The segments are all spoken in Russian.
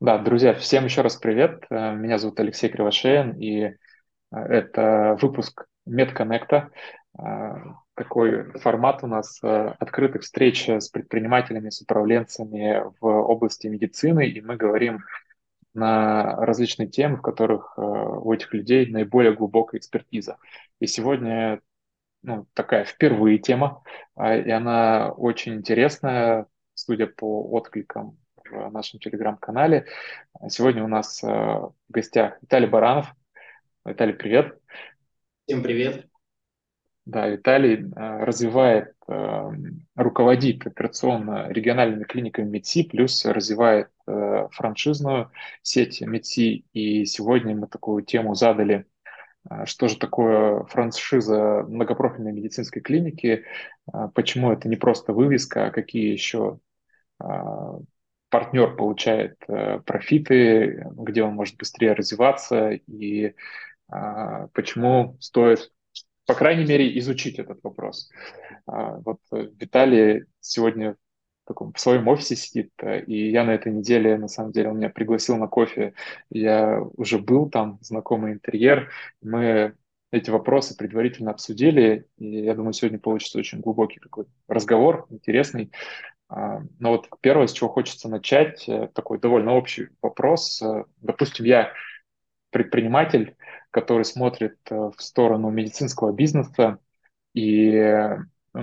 Да, друзья, всем еще раз привет. Э, Меня зовут Алексей Кривошеин, и э, это выпуск MedConnect. Э, Такой формат у нас открытых встреч с предпринимателями, с управленцами в области медицины, и мы говорим на различные темы, в которых у этих людей наиболее глубокая экспертиза. И сегодня ну, такая впервые тема, и она очень интересная, судя по откликам в нашем телеграм-канале. Сегодня у нас э, в гостях Виталий Баранов. Виталий, привет. Всем привет. Да, Виталий э, развивает, э, руководит операционно региональными клиниками МЕДСИ, плюс развивает франшизную сеть МЕДСИ. И сегодня мы такую тему задали – что же такое франшиза многопрофильной медицинской клиники, почему это не просто вывеска, а какие еще партнер получает э, профиты, где он может быстрее развиваться и почему стоит, по крайней мере, изучить этот вопрос. Вот Виталий сегодня таком, в своем офисе сидит, э, и я на этой неделе, на самом деле, он меня пригласил на кофе, я уже был там, знакомый интерьер, мы эти вопросы предварительно обсудили, и я думаю, сегодня получится очень глубокий такой разговор, интересный. А, но вот первое, с чего хочется начать, э, такой довольно общий вопрос. Э, допустим, я предприниматель, который смотрит в сторону медицинского бизнеса, и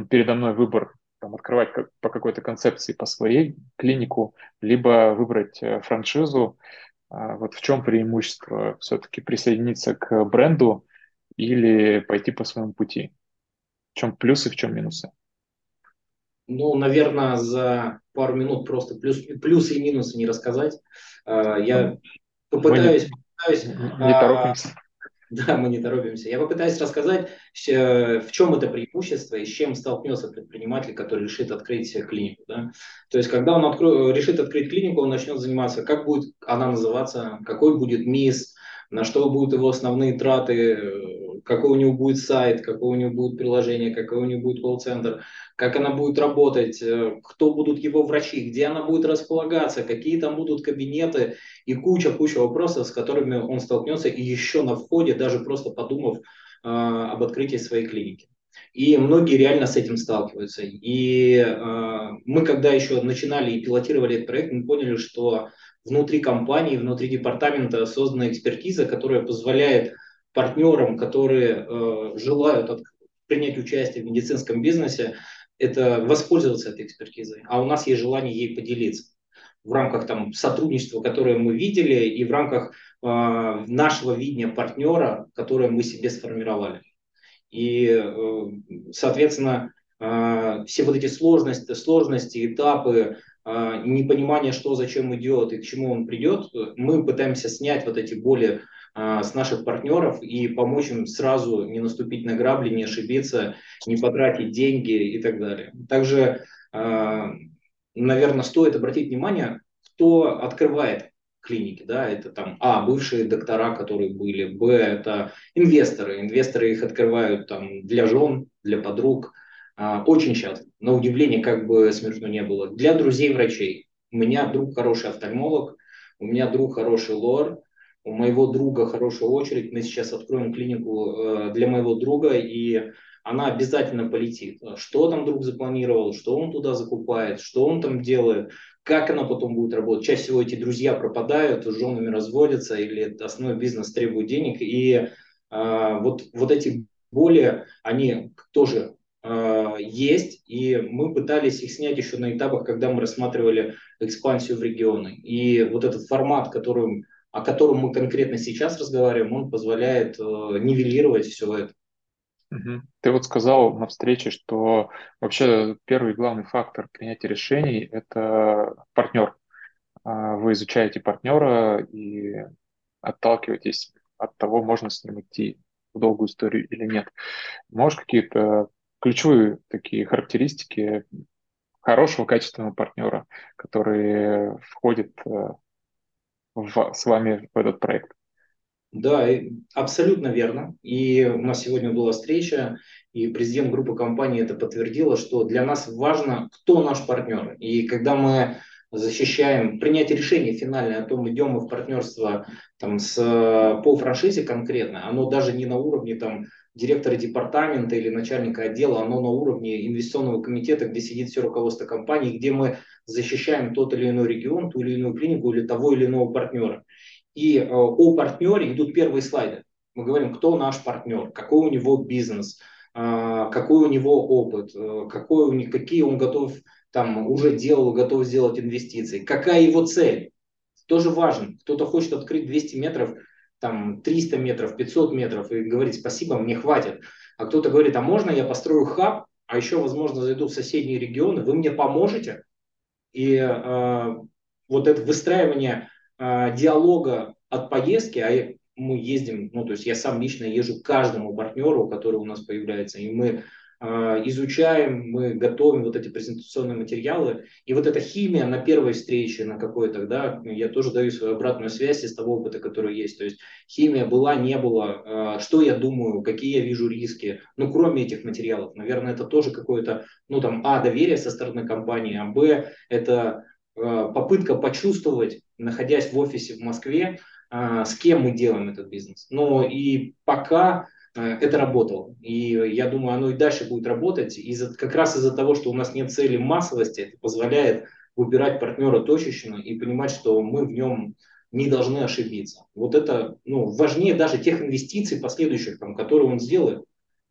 передо мной выбор там, открывать по какой-то концепции по своей клинику, либо выбрать э, франшизу. А, вот в чем преимущество все-таки присоединиться к бренду или пойти по своему пути? В чем плюсы, в чем минусы? Ну, наверное, за пару минут просто плюс, плюсы и минусы не рассказать. А, я попытаюсь... Мы не, попытаюсь, не а, торопимся. Да, мы не торопимся. Я попытаюсь рассказать, э, в чем это преимущество и с чем столкнется предприниматель, который решит открыть клинику. Да? То есть, когда он откро... решит открыть клинику, он начнет заниматься, как будет она называться, какой будет МИС, на что будут его основные траты, какой у него будет сайт, какое у него будет приложение, какой у него будет колл-центр, как она будет работать, э, кто будут его врачи, где она будет располагаться, какие там будут кабинеты и куча-куча вопросов, с которыми он столкнется и еще на входе, даже просто подумав э, об открытии своей клиники. И многие реально с этим сталкиваются. И э, мы, когда еще начинали и пилотировали этот проект, мы поняли, что внутри компании, внутри департамента создана экспертиза, которая позволяет партнерам, которые э, желают принять участие в медицинском бизнесе, это воспользоваться этой экспертизой. А у нас есть желание ей поделиться в рамках там, сотрудничества, которое мы видели, и в рамках э, нашего видения партнера, которое мы себе сформировали. И, э, соответственно, э, все вот эти сложности, сложности этапы, э, непонимание, что зачем идет и к чему он придет, мы пытаемся снять вот эти более с наших партнеров и помочь им сразу не наступить на грабли, не ошибиться, не потратить деньги и так далее. Также, а, наверное, стоит обратить внимание, кто открывает клиники, да, это там, а, бывшие доктора, которые были, б, это инвесторы, инвесторы их открывают там для жен, для подруг, а, очень часто, на удивление, как бы смешно не было, для друзей врачей. У меня друг хороший офтальмолог, у меня друг хороший лор, у моего друга хорошая очередь, мы сейчас откроем клинику э, для моего друга, и она обязательно полетит. Что там друг запланировал, что он туда закупает, что он там делает, как она потом будет работать. Чаще всего эти друзья пропадают, с женами разводятся, или основной бизнес требует денег, и э, вот, вот эти боли, они тоже э, есть, и мы пытались их снять еще на этапах, когда мы рассматривали экспансию в регионы. И вот этот формат, которым о котором мы конкретно сейчас разговариваем, он позволяет э, нивелировать все это. Ты вот сказал на встрече, что вообще первый главный фактор принятия решений – это партнер. А, вы изучаете партнера и отталкиваетесь от того, можно с ним идти в долгую историю или нет. Можешь какие-то ключевые такие характеристики хорошего, качественного партнера, который входит э, в, с вами в этот проект. Да, абсолютно верно. И у нас сегодня была встреча, и президент группы компании это подтвердила, что для нас важно, кто наш партнер. И когда мы защищаем принятие решения финальное о том, идем мы в партнерство там, с, по франшизе конкретно, оно даже не на уровне там, директора департамента или начальника отдела, оно на уровне инвестиционного комитета, где сидит все руководство компании, где мы защищаем тот или иной регион, ту или иную клинику или того или иного партнера. И э, о партнере идут первые слайды. Мы говорим, кто наш партнер, какой у него бизнес, э, какой у него опыт, э, какой у них, какие он готов, там, уже делал, готов сделать инвестиции, какая его цель. Тоже важно. Кто-то хочет открыть 200 метров, там 300 метров, 500 метров и говорить спасибо, мне хватит. А кто-то говорит, а можно я построю хаб, а еще, возможно, зайду в соседние регионы, вы мне поможете? И э, вот это выстраивание э, диалога от поездки, а мы ездим, ну, то есть я сам лично езжу каждому партнеру, который у нас появляется, и мы изучаем, мы готовим вот эти презентационные материалы, и вот эта химия на первой встрече, на какой-то, да, я тоже даю свою обратную связь из того опыта, который есть, то есть химия была, не было, э, что я думаю, какие я вижу риски, ну, кроме этих материалов, наверное, это тоже какое-то, ну, там, а, доверие со стороны компании, а, б, это э, попытка почувствовать, находясь в офисе в Москве, а, с кем мы делаем этот бизнес. Но и пока а, это работало. И я думаю, оно и дальше будет работать. Из-за, как раз из-за того, что у нас нет цели массовости, это позволяет выбирать партнера точечно и понимать, что мы в нем не должны ошибиться. Вот это ну, важнее даже тех инвестиций последующих, там, которые он сделает.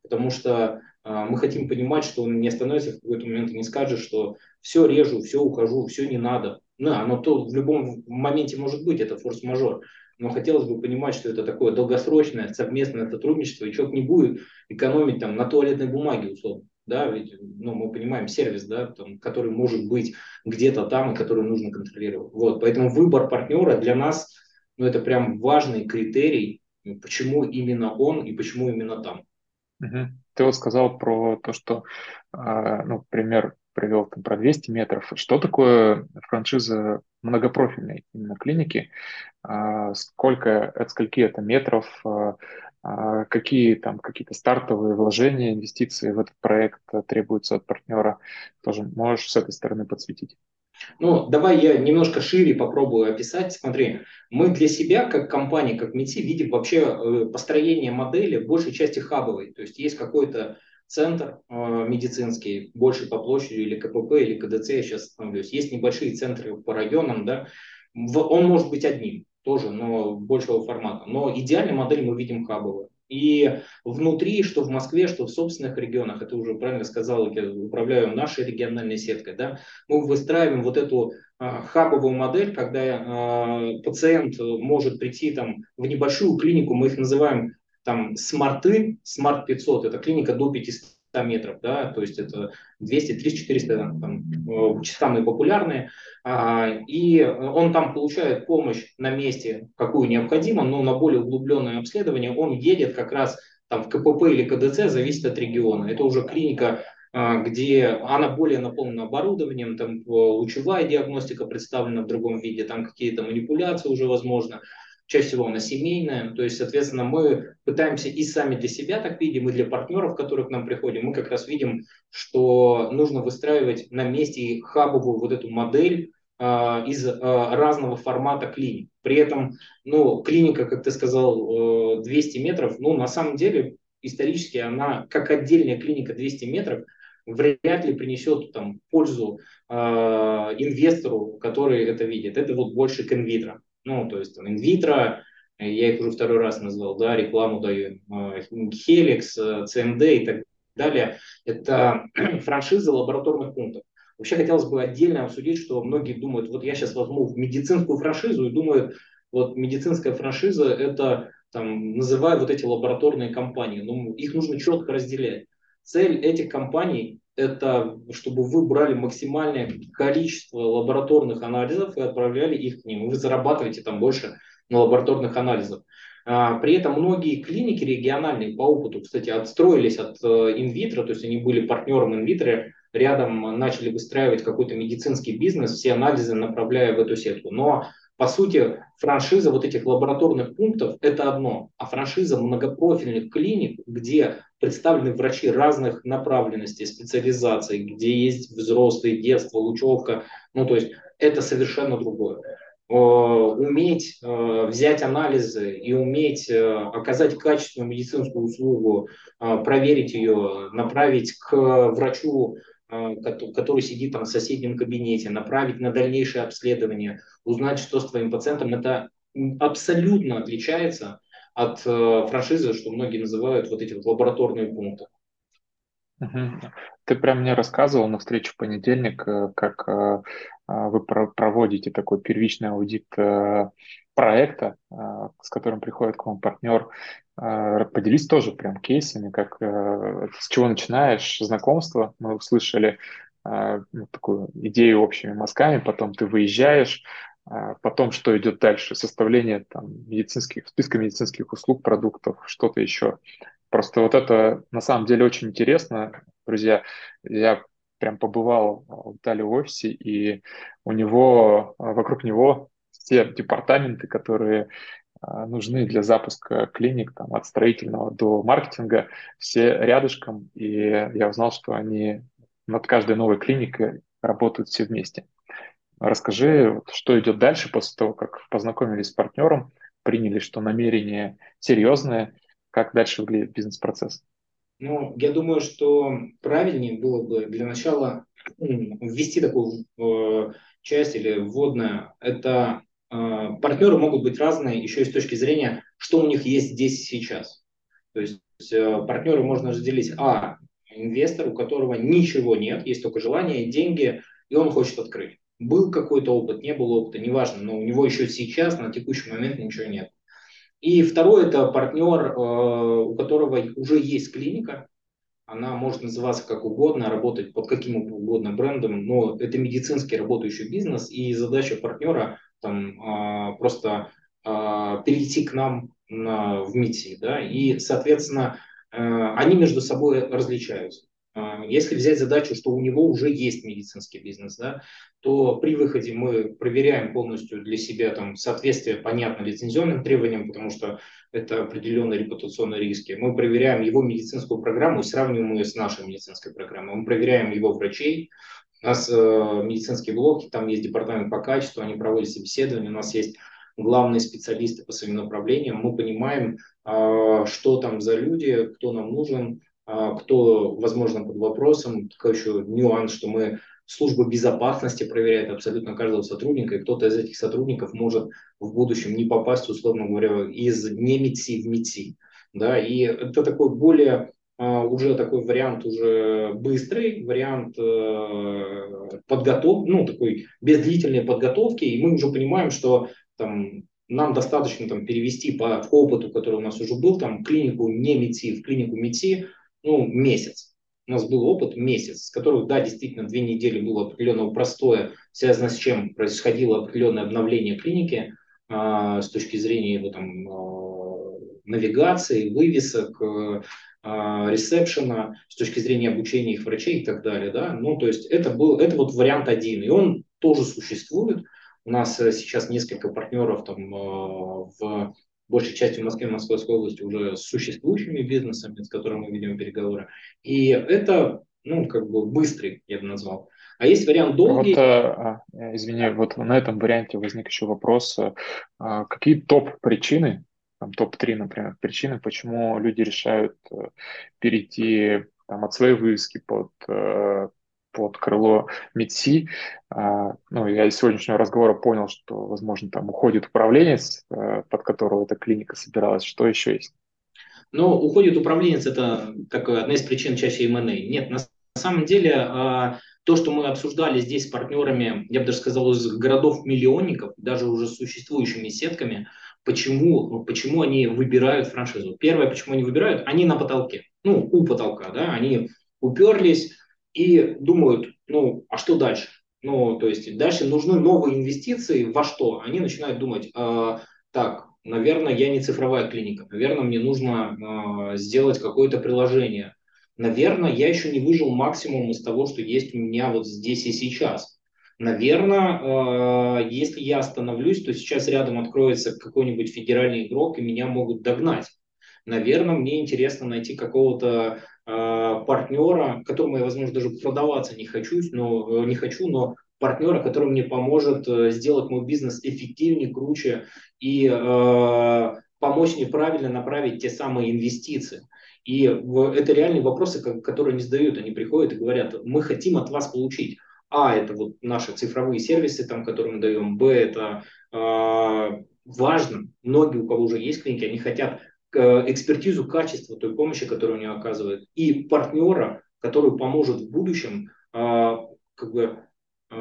Потому что э, мы хотим понимать, что он не остановится в какой-то момент и не скажет, что все режу, все ухожу, все не надо. Да, оно то в любом моменте может быть, это форс-мажор но хотелось бы понимать, что это такое долгосрочное совместное сотрудничество, и человек не будет экономить там на туалетной бумаге, условно. Да, ведь ну, мы понимаем сервис, да, там, который может быть где-то там и который нужно контролировать. Вот, поэтому выбор партнера для нас ну, это прям важный критерий, почему именно он и почему именно там. Угу. Ты вот сказал про то, что, а, ну, пример привел там, про 200 метров. Что такое франшиза многопрофильной именно клиники? А, сколько, от скольки это метров? А, а, какие там какие-то стартовые вложения, инвестиции в этот проект требуются от партнера? Тоже можешь с этой стороны подсветить? Ну, давай я немножко шире попробую описать. Смотри, мы для себя, как компания, как МИТИ, видим вообще э, построение модели в большей части хабовой. То есть есть какой-то центр э, медицинский, больше по площади, или КПП, или КДЦ, я сейчас остановлюсь. Есть небольшие центры по районам, да, он может быть одним тоже, но большего формата. Но идеальную модель мы видим хабовую. И внутри, что в Москве, что в, собственно, регионах, это уже правильно сказал, я управляю нашей региональной сеткой, да, мы выстраиваем вот эту а, хабовую модель, когда а, пациент может прийти там в небольшую клинику, мы их называем там смарты, smart 500, это клиника до 500 метров, да, то есть это 200, 300, 400 там, э, самые популярные, а, и он там получает помощь на месте, какую необходимо, но на более углубленное обследование он едет как раз там в КПП или КДЦ, зависит от региона. Это уже клиника, а, где она более наполнена оборудованием, там лучевая диагностика представлена в другом виде, там какие-то манипуляции уже возможно чаще всего она семейная, то есть, соответственно, мы пытаемся и сами для себя так видим, и для партнеров, которые к нам приходят, мы как раз видим, что нужно выстраивать на месте хабовую вот эту модель э, из э, разного формата клиник. При этом, ну, клиника, как ты сказал, э, 200 метров, ну, на самом деле, исторически она, как отдельная клиника 200 метров, вряд ли принесет там пользу э, инвестору, который это видит. Это вот больше к инвитро ну, то есть там инвитро, я их уже второй раз назвал, да, рекламу даю, Helix, CMD и так далее, это франшиза лабораторных пунктов. Вообще хотелось бы отдельно обсудить, что многие думают, вот я сейчас возьму медицинскую франшизу и думают, вот медицинская франшиза это там, называю вот эти лабораторные компании, но ну, их нужно четко разделять. Цель этих компаний это чтобы вы брали максимальное количество лабораторных анализов и отправляли их к ним. Вы зарабатываете там больше на лабораторных анализах. А, при этом многие клиники региональные по опыту, кстати, отстроились от э, инвитро, то есть они были партнером инвитро, рядом начали выстраивать какой-то медицинский бизнес, все анализы направляя в эту сетку. Но по сути, франшиза вот этих лабораторных пунктов – это одно, а франшиза многопрофильных клиник, где представлены врачи разных направленностей, специализаций, где есть взрослые, детство, лучевка, ну то есть это совершенно другое. Уметь взять анализы и уметь оказать качественную медицинскую услугу, проверить ее, направить к врачу, который сидит там в соседнем кабинете, направить на дальнейшее обследование, узнать, что с твоим пациентом, это абсолютно отличается от франшизы, что многие называют вот эти вот лабораторные пункты. Ты прям мне рассказывал на встрече в понедельник, э, как э, вы проводите такой первичный аудит э, проекта, с которым приходит к вам партнер. Поделись тоже прям кейсами, как с чего начинаешь знакомство. Мы услышали ну, такую идею общими мазками, потом ты выезжаешь, потом что идет дальше, составление там медицинских, списка медицинских услуг, продуктов, что-то еще. Просто вот это на самом деле очень интересно, друзья. Я прям побывал в Италии в офисе, и у него, вокруг него все департаменты, которые а, нужны для запуска клиник, там, от строительного до маркетинга, все рядышком, и я узнал, что они над каждой новой клиникой работают все вместе. Расскажи, что идет дальше после того, как познакомились с партнером, приняли, что намерение серьезное, как дальше выглядит бизнес-процесс? Ну, я думаю, что правильнее было бы для начала ввести такую э, часть или вводную. Это э, партнеры могут быть разные еще и с точки зрения, что у них есть здесь и сейчас. То есть э, партнеры можно разделить, а, инвестор, у которого ничего нет, есть только желание, деньги, и он хочет открыть. Был какой-то опыт, не было опыта, неважно, но у него еще сейчас, на текущий момент ничего нет. И второй это партнер, э, у которого уже есть клиника, она может называться как угодно, работать под каким угодно брендом, но это медицинский работающий бизнес, и задача партнера там а, просто а, перейти к нам на, в МИТИ, да, и, соответственно, э, они между собой различаются. А, если взять задачу, что у него уже есть медицинский бизнес, да, то при выходе мы проверяем полностью для себя там, соответствие, понятно, лицензионным требованиям, потому что это определенные репутационные риски. Мы проверяем его медицинскую программу и сравниваем ее с нашей медицинской программой. Мы проверяем его врачей, у нас э, медицинские блоки, там есть департамент по качеству, они проводят собеседование, у нас есть главные специалисты по своим направлениям, мы понимаем, э, что там за люди, кто нам нужен, кто, возможно, под вопросом. Такой еще нюанс, что мы служба безопасности проверяет абсолютно каждого сотрудника, и кто-то из этих сотрудников может в будущем не попасть, условно говоря, из не МИДСИ в МИДСИ. Да, и это такой более а, уже такой вариант уже быстрый, вариант э, подготовки, ну, такой без длительной подготовки, и мы уже понимаем, что там нам достаточно там, перевести по опыту, который у нас уже был, там, клинику не МИДСИ в клинику МИДСИ, ну, месяц. У нас был опыт месяц, с которого, да, действительно, две недели было определенного простое, связано с чем происходило определенное обновление клиники э, с точки зрения его там э, навигации, вывесок, э, ресепшена, с точки зрения обучения их врачей и так далее, да. Ну, то есть это был, это вот вариант один, и он тоже существует. У нас сейчас несколько партнеров там в большей частью Москве, Московской области уже с существующими бизнесами, с которыми мы ведем переговоры. И это, ну, как бы быстрый, я бы назвал. А есть вариант долгий. Вот, а, извини, вот на этом варианте возник еще вопрос. А, какие топ-причины, там топ-3, например, причины, почему люди решают э, перейти там, от своей вывески под э, под крыло МИДСИ. А, ну, я из сегодняшнего разговора понял, что, возможно, там уходит управленец, э, под которого эта клиника собиралась. Что еще есть? Ну, уходит управленец, это как одна из причин чаще M&A. Нет, на самом деле а, то, что мы обсуждали здесь с партнерами, я бы даже сказал, из городов-миллионников, даже уже существующими сетками, почему, ну, почему они выбирают франшизу. Первое, почему они выбирают, они на потолке, ну, у потолка, да, они уперлись, и думают, ну, а что дальше? Ну, то есть дальше нужны новые инвестиции во что? Они начинают думать, э, так, наверное, я не цифровая клиника, наверное, мне нужно э, сделать какое-то приложение. Наверное, я еще не выжил максимум из того, что есть у меня вот здесь и сейчас. Наверное, э, если я остановлюсь, то сейчас рядом откроется какой-нибудь федеральный игрок, и меня могут догнать. Наверное, мне интересно найти какого-то партнера, которому я, возможно, даже продаваться не хочу, но, э, не хочу, но партнера, который мне поможет э, сделать мой бизнес эффективнее, круче и э, помочь мне правильно направить те самые инвестиции. И это реальные вопросы, которые не задают. Они приходят и говорят, мы хотим от вас получить. А, это вот наши цифровые сервисы, там, которые мы даем. Б, это э, важно. Многие, у кого уже есть клиники, они хотят э, экспертизу качества той помощи, которую они оказывают. И партнера, который поможет в будущем э, как бы, э,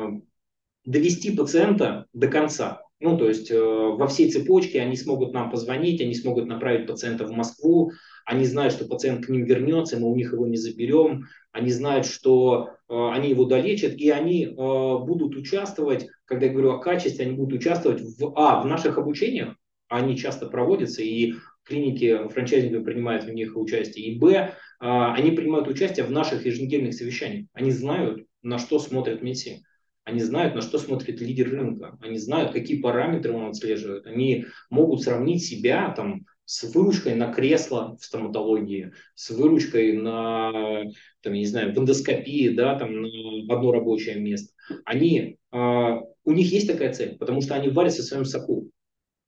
довести пациента до конца. Ну, то есть э, во всей цепочке они смогут нам позвонить, они смогут направить пациента в Москву, они знают, что пациент к ним вернется, мы у них его не заберем, они знают, что э, они его долечат, и они э, будут участвовать, когда я говорю о качестве, они будут участвовать в, а, в наших обучениях, они часто проводятся, и клиники франчайзинга принимают в них участие, и б, э, они принимают участие в наших еженедельных совещаниях. Они знают, на что смотрят МИСИ. Они знают, на что смотрит лидер рынка. Они знают, какие параметры он отслеживает. Они могут сравнить себя там, с выручкой на кресло в стоматологии, с выручкой на, там, не знаю, в эндоскопии, да, там, на одно рабочее место. Они, э, у них есть такая цель, потому что они варятся в своем соку.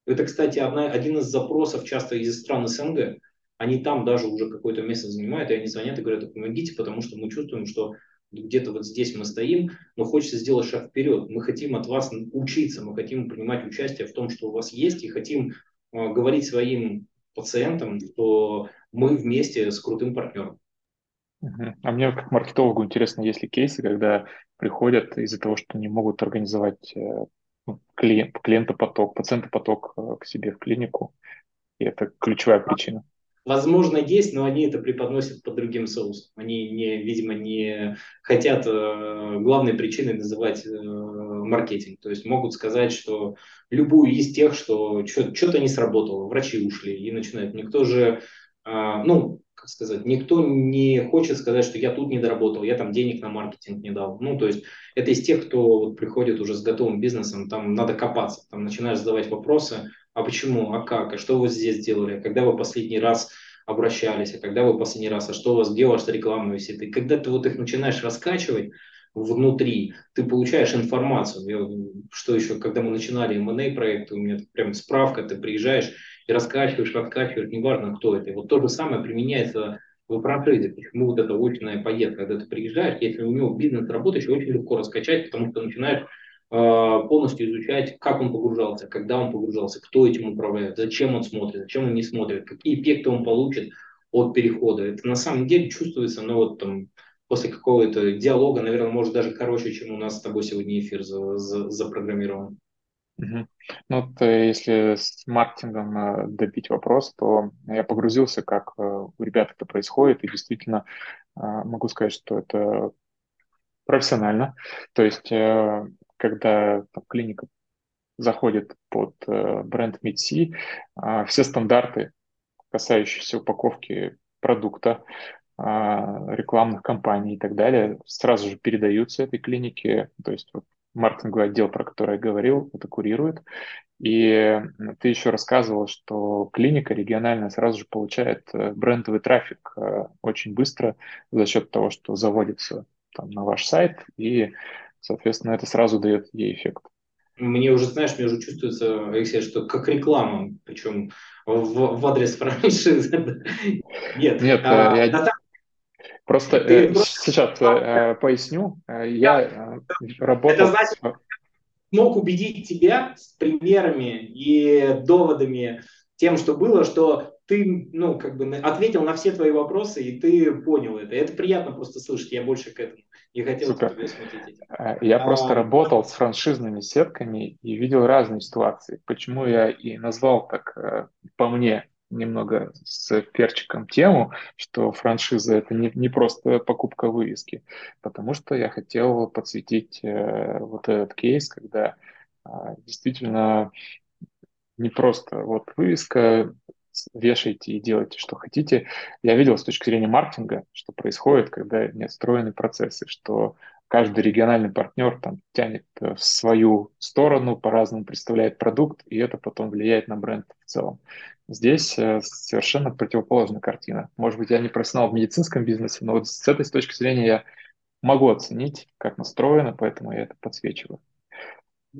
Это, кстати, одна, один из запросов часто из стран СНГ. Они там даже уже какое-то место занимают, и они звонят и говорят, помогите, потому что мы чувствуем, что где-то вот здесь мы стоим, но хочется сделать шаг вперед. Мы хотим от вас учиться, мы хотим принимать участие в том, что у вас есть, и хотим э, говорить своим пациентам, что мы вместе с крутым партнером. А мне как маркетологу интересно, есть ли кейсы, когда приходят из-за того, что не могут организовать э, клиент, клиентопоток, пациентопоток э, к себе в клинику, и это ключевая причина. Возможно, есть, но они это преподносят под другим соусом. Они, не, видимо, не хотят э, главной причиной называть э, маркетинг. То есть могут сказать, что любую из тех, что что-то не сработало, врачи ушли и начинают. Никто же, э, ну, как сказать, никто не хочет сказать, что я тут не доработал, я там денег на маркетинг не дал. Ну, то есть это из тех, кто вот приходит уже с готовым бизнесом, там надо копаться, там начинаешь задавать вопросы, а почему, а как, а что вы здесь делали, а когда вы последний раз обращались, а когда вы последний раз, а что у вас, где ваша реклама висит. И когда ты вот их начинаешь раскачивать внутри, ты получаешь информацию. Я, что еще, когда мы начинали M&A проект, у меня прям справка, ты приезжаешь и раскачиваешь, раскачиваешь, неважно кто это. И вот то же самое применяется в франшизе. Почему вот эта очная поездка, когда ты приезжаешь, если у него бизнес работающий, очень легко раскачать, потому что начинаешь а, полностью изучать, как он погружался, когда он погружался, кто этим управляет, зачем он смотрит, зачем он не смотрит, какие эффекты он получит от перехода. Это на самом деле чувствуется, но ну, вот там после какого-то диалога, наверное, может даже короче, чем у нас с тобой сегодня эфир за, за, запрограммирован. Ну, вот, э, если с маркетингом э, добить вопрос, то я погрузился, как э, у ребят это происходит, и действительно могу сказать, что это профессионально. То есть когда там, клиника заходит под э, бренд э, все стандарты, касающиеся упаковки продукта, э, рекламных кампаний и так далее, сразу же передаются этой клинике. То есть вот, маркетинговый отдел, про который я говорил, это курирует. И ты еще рассказывал, что клиника региональная сразу же получает э, брендовый трафик э, очень быстро за счет того, что заводится там, на ваш сайт и Соответственно, это сразу дает ей эффект. Мне уже, знаешь, мне уже чувствуется, Алексей, что как реклама, причем в, в адрес франшизы. Нет, Нет а, я... да, просто э, сейчас э, поясню. Э, я э, работал... Это значит, смог убедить тебя с примерами и доводами тем, что было, что ты, ну, как бы ответил на все твои вопросы, и ты понял это. Это приятно просто слышать, я больше к этому не хотел Супер. тебя смутить. Э, я а, просто работал с франшизными сетками и видел разные ситуации. Почему я и назвал так, э, по мне, немного с перчиком тему, что франшиза это не, не просто покупка вывески, потому что я хотел подсветить э, вот этот кейс, когда э, действительно не просто вот вывеска, вешайте и делайте, что хотите. Я видел с точки зрения маркетинга, что происходит, когда не отстроены процессы, что каждый региональный партнер там тянет э, в свою сторону, по-разному представляет продукт, и это потом влияет на бренд в целом. Здесь э, совершенно противоположная картина. Может быть, я не профессионал в медицинском бизнесе, но вот с этой точки зрения я могу оценить, как настроено, поэтому я это подсвечиваю.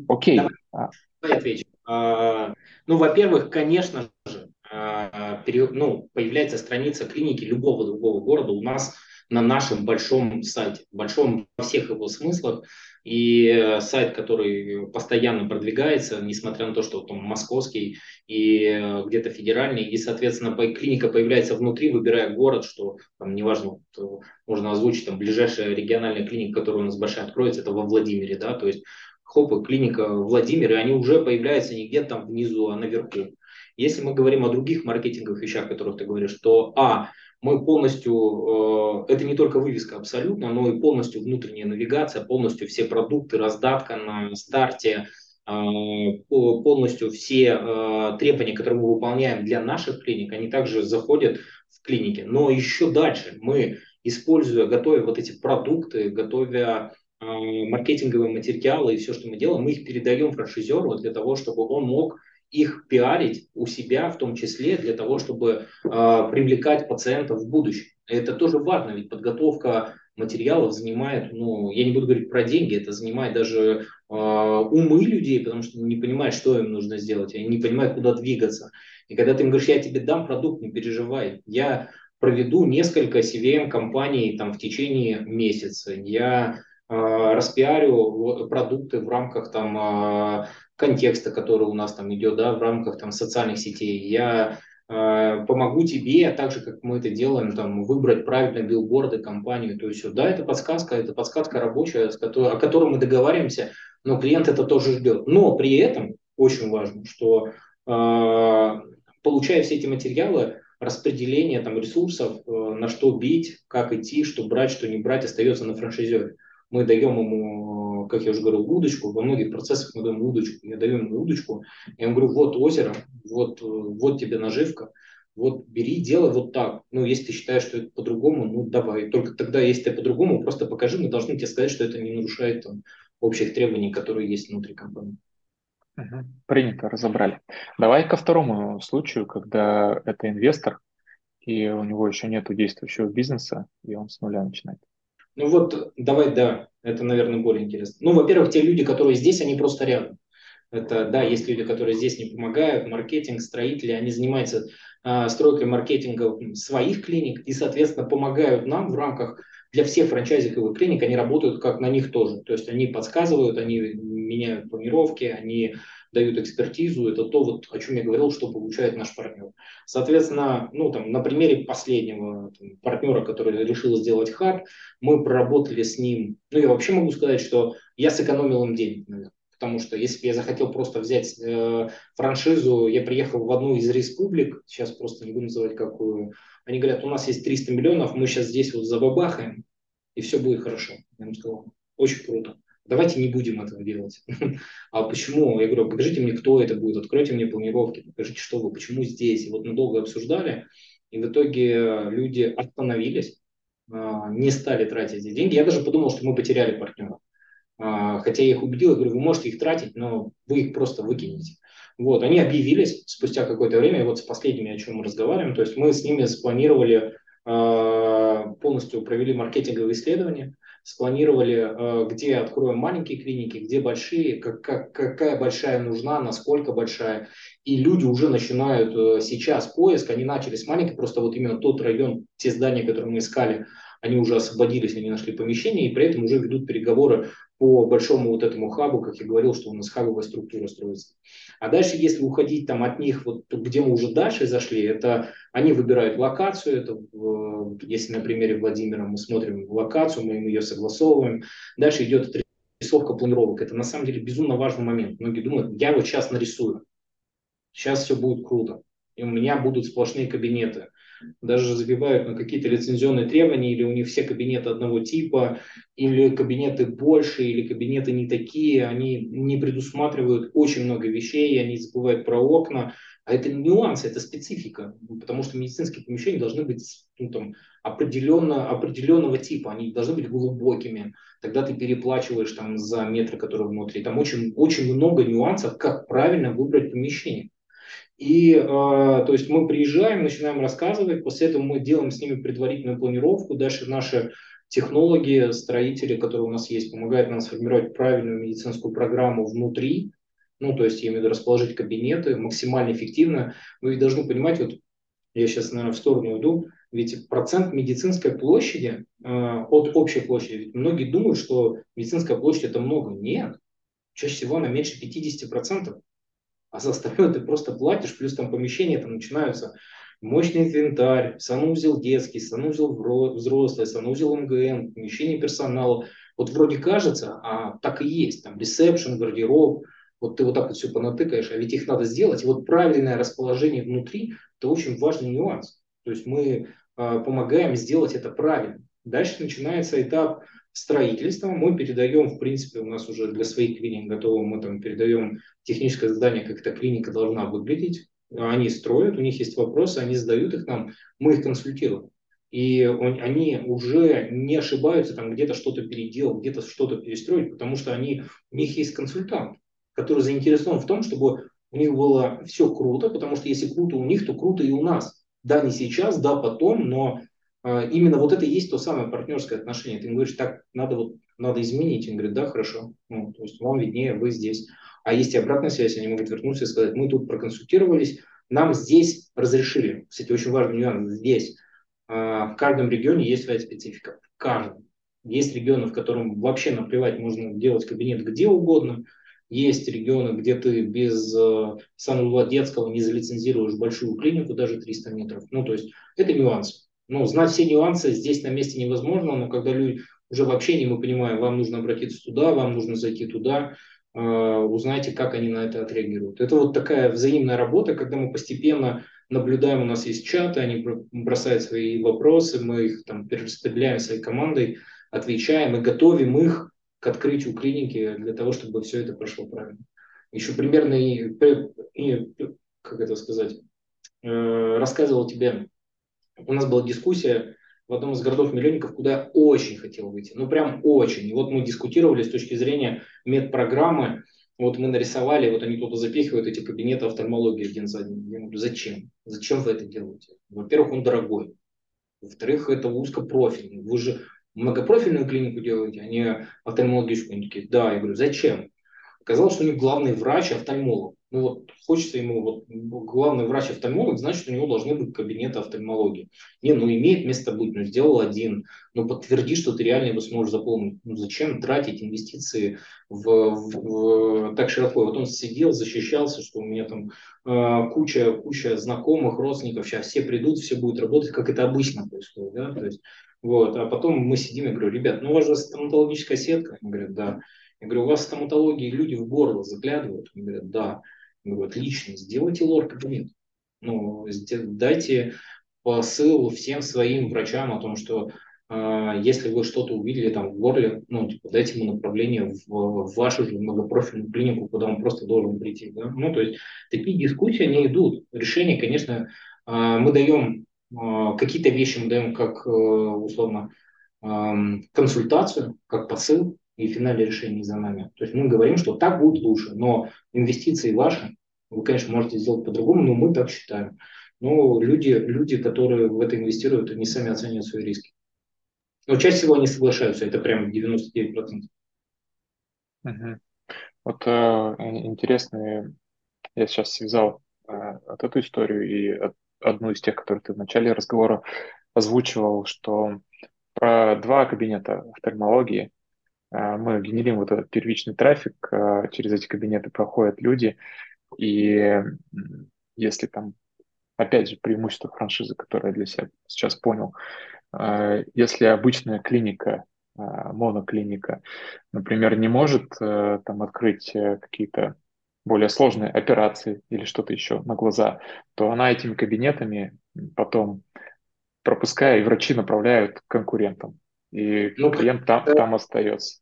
Окей. Давай, а. давай отвечу. А, ну, во-первых, конечно же, а, ну, появляется страница клиники любого другого города у нас на нашем большом сайте, большом во всех его смыслах, и э, сайт, который постоянно продвигается, несмотря на то, что он московский и э, где-то федеральный, и, соответственно, клиника появляется внутри, выбирая город, что там неважно, можно озвучить, там ближайшая региональная клиника, которая у нас большая откроется, это во Владимире, да, то есть хоп, клиника Владимир, и они уже появляются не где-то там внизу, а наверху. Если мы говорим о других маркетинговых вещах, о которых ты говоришь, то А, мы полностью, э, это не только вывеска абсолютно, но и полностью внутренняя навигация, полностью все продукты, раздатка на старте, э, полностью все э, требования, которые мы выполняем для наших клиник, они также заходят в клиники. Но еще дальше мы, используя, готовя вот эти продукты, готовя маркетинговые материалы и все, что мы делаем, мы их передаем франшизеру для того, чтобы он мог их пиарить у себя, в том числе для того, чтобы э, привлекать пациентов в будущем. Это тоже важно, ведь подготовка материалов занимает, ну, я не буду говорить про деньги, это занимает даже э, умы людей, потому что не понимают, что им нужно сделать, они не понимают, куда двигаться. И когда ты им говоришь, я тебе дам продукт, не переживай, я проведу несколько CVM-компаний там в течение месяца, я э, распиарю продукты в рамках там контекста, который у нас там идет, да, в рамках там социальных сетей. Я э, помогу тебе, так же, как мы это делаем, там, выбрать правильно билборды, компанию, то есть, да, это подсказка, это подсказка рабочая, с которой, о которой мы договариваемся, но клиент это тоже ждет. Но при этом очень важно, что э, получая все эти материалы, распределение там, ресурсов, э, на что бить, как идти, что брать, что не брать, остается на франшизере. Мы даем ему как я уже говорил, удочку, во многих процессах мы даем удочку, даю ему удочку, я ему говорю, вот озеро, вот, вот тебе наживка, вот бери, делай вот так. Ну, если ты считаешь, что это по-другому, ну, давай. Только тогда, если ты по-другому, просто покажи, мы должны тебе сказать, что это не нарушает там, общих требований, которые есть внутри компании. Угу. Принято, разобрали. Давай ко второму случаю, когда это инвестор, и у него еще нет действующего бизнеса, и он с нуля начинает. Ну вот, давай, да, это, наверное, более интересно. Ну, во-первых, те люди, которые здесь, они просто рядом. Это, да, есть люди, которые здесь не помогают, маркетинг, строители, они занимаются э, стройкой маркетинга своих клиник и, соответственно, помогают нам в рамках для всех франчайзинговых клиник, они работают как на них тоже. То есть они подсказывают, они меняют планировки, они дают экспертизу, это то, вот, о чем я говорил, что получает наш партнер. Соответственно, ну, там, на примере последнего там, партнера, который решил сделать хаб, мы проработали с ним, ну, я вообще могу сказать, что я сэкономил им денег, наверное. Потому что если бы я захотел просто взять э, франшизу, я приехал в одну из республик, сейчас просто не буду называть какую, они говорят, у нас есть 300 миллионов, мы сейчас здесь вот забабахаем, и все будет хорошо. Я им сказал, очень круто давайте не будем этого делать. А почему? Я говорю, покажите мне, кто это будет, откройте мне планировки, покажите, что вы, почему здесь. И вот мы долго обсуждали, и в итоге люди остановились, а, не стали тратить эти деньги. Я даже подумал, что мы потеряли партнеров. А, хотя я их убедил, я говорю, вы можете их тратить, но вы их просто выкинете. Вот, они объявились спустя какое-то время, и вот с последними, о чем мы разговариваем, то есть мы с ними спланировали, а, полностью провели маркетинговые исследования, спланировали, э, где откроем маленькие клиники, где большие, как, как, какая большая нужна, насколько большая. И люди уже начинают э, сейчас поиск, они начали с маленькой, просто вот именно тот район, те здания, которые мы искали, они уже освободились, они нашли помещение, и при этом уже ведут переговоры по большому вот этому хабу, как я говорил, что у нас хабовая структура строится. А дальше, если уходить там от них, вот где мы уже дальше зашли, это они выбирают локацию, это если на примере Владимира мы смотрим локацию, мы ее согласовываем, дальше идет рисовка планировок. Это на самом деле безумно важный момент. Многие думают, я вот сейчас нарисую, сейчас все будет круто, и у меня будут сплошные кабинеты даже забивают на какие-то лицензионные требования, или у них все кабинеты одного типа, или кабинеты больше, или кабинеты не такие, они не предусматривают очень много вещей, они забывают про окна, а это нюансы, это специфика, потому что медицинские помещения должны быть ну, там, определенно, определенного типа, они должны быть глубокими, тогда ты переплачиваешь там, за метры, которые внутри. Там очень, очень много нюансов, как правильно выбрать помещение. И, э, то есть, мы приезжаем, начинаем рассказывать, после этого мы делаем с ними предварительную планировку, дальше наши технологи, строители, которые у нас есть, помогают нам сформировать правильную медицинскую программу внутри, ну, то есть, я имею в виду расположить кабинеты максимально эффективно. Вы должны понимать, вот я сейчас, наверное, в сторону иду, ведь процент медицинской площади э, от общей площади, ведь многие думают, что медицинская площадь это много. Нет, чаще всего она меньше 50%, а за остальное ты просто платишь, плюс там помещения там начинаются мощный инвентарь, санузел детский, санузел взрослый, санузел МГМ, помещение персонала. Вот вроде кажется, а так и есть, там ресепшн, гардероб, вот ты вот так вот все понатыкаешь, а ведь их надо сделать. И вот правильное расположение внутри – это очень важный нюанс. То есть мы помогаем сделать это правильно. Дальше начинается этап строительства. Мы передаем, в принципе, у нас уже для своих клиник готово, мы там передаем техническое задание, как эта клиника должна выглядеть. Они строят, у них есть вопросы, они задают их нам, мы их консультируем. И они уже не ошибаются, там где-то что-то переделать, где-то что-то перестроить, потому что они, у них есть консультант, который заинтересован в том, чтобы у них было все круто, потому что если круто у них, то круто и у нас. Да, не сейчас, да, потом, но э, именно вот это и есть то самое партнерское отношение. Ты говоришь, так, надо вот, надо изменить. Он говорит, да, хорошо. Ну, то есть вам виднее, вы здесь. А есть и обратная связь, они могут вернуться и сказать, мы тут проконсультировались, нам здесь разрешили. Кстати, очень важный нюанс, здесь. Э, в каждом регионе есть своя специфика. В каждом. Есть регионы, в котором вообще наплевать, можно делать кабинет где угодно – есть регионы, где ты без э, самого детского не залицензируешь большую клинику, даже 300 метров. Ну, то есть это нюанс. Ну, знать все нюансы здесь на месте невозможно, но когда люди уже в общении мы понимаем, вам нужно обратиться туда, вам нужно зайти туда, э, узнайте, как они на это отреагируют. Это вот такая взаимная работа, когда мы постепенно наблюдаем, у нас есть чаты, они бросают свои вопросы, мы их там перераспределяем своей командой, отвечаем и готовим их к открытию клиники для того, чтобы все это прошло правильно. Еще примерно, и, и как это сказать, э, рассказывал тебе, у нас была дискуссия в одном из городов-миллионников, куда я очень хотел выйти, ну прям очень. И вот мы дискутировали с точки зрения медпрограммы, вот мы нарисовали, вот они туда запихивают эти кабинеты офтальмологии один за одним. Я говорю, зачем? Зачем вы это делаете? Во-первых, он дорогой. Во-вторых, это узкопрофильный. Вы же многопрофильную клинику делаете, а не офтальмологическую. Они такие, да, я говорю, зачем? Оказалось, что у них главный врач офтальмолог. Ну вот хочется ему, вот главный врач офтальмолог, значит, у него должны быть кабинеты офтальмологии. Не, ну имеет место быть, ну сделал один, но ну, подтверди, что ты реально его сможешь заполнить. Ну зачем тратить инвестиции в, в, в, так широко? Вот он сидел, защищался, что у меня там э, куча, куча знакомых, родственников, сейчас все придут, все будет работать, как это обычно происходит. Да? То есть вот. А потом мы сидим, я говорю, ребят, ну у вас же стоматологическая сетка. Они говорят, да. Я говорю, у вас в стоматологии люди в горло заглядывают? Они говорят, да. Я говорю, отлично, сделайте лор-кабинет. Ну, дайте посыл всем своим врачам о том, что э, если вы что-то увидели там в горле, ну, типа, дайте ему направление в, в вашу же многопрофильную клинику, куда он просто должен прийти. Да? Ну, то есть такие дискуссии, они идут. Решение, конечно, э, мы даем какие-то вещи мы даем как, э, условно, консультацию, как посыл, и финальное решение за нами. То есть мы говорим, что так будет лучше, но инвестиции ваши, вы, конечно, можете сделать по-другому, но мы так считаем. Но люди, люди, которые в это инвестируют, они сами оценивают свои риски. Но чаще всего они соглашаются, это прям 99%. Угу. Вот э, интересно, я сейчас связал э, от эту историю и одну из тех, которые ты в начале разговора озвучивал, что про два кабинета офтальмологии э, мы генерим вот этот первичный трафик, э, через эти кабинеты проходят люди, и если там, опять же, преимущество франшизы, которое я для себя сейчас понял, э, если обычная клиника, моноклиника, например, не может там открыть какие-то более сложные операции или что-то еще на глаза, то она этими кабинетами потом пропуская, и врачи направляют к конкурентам. И ну, клиент там, там остается.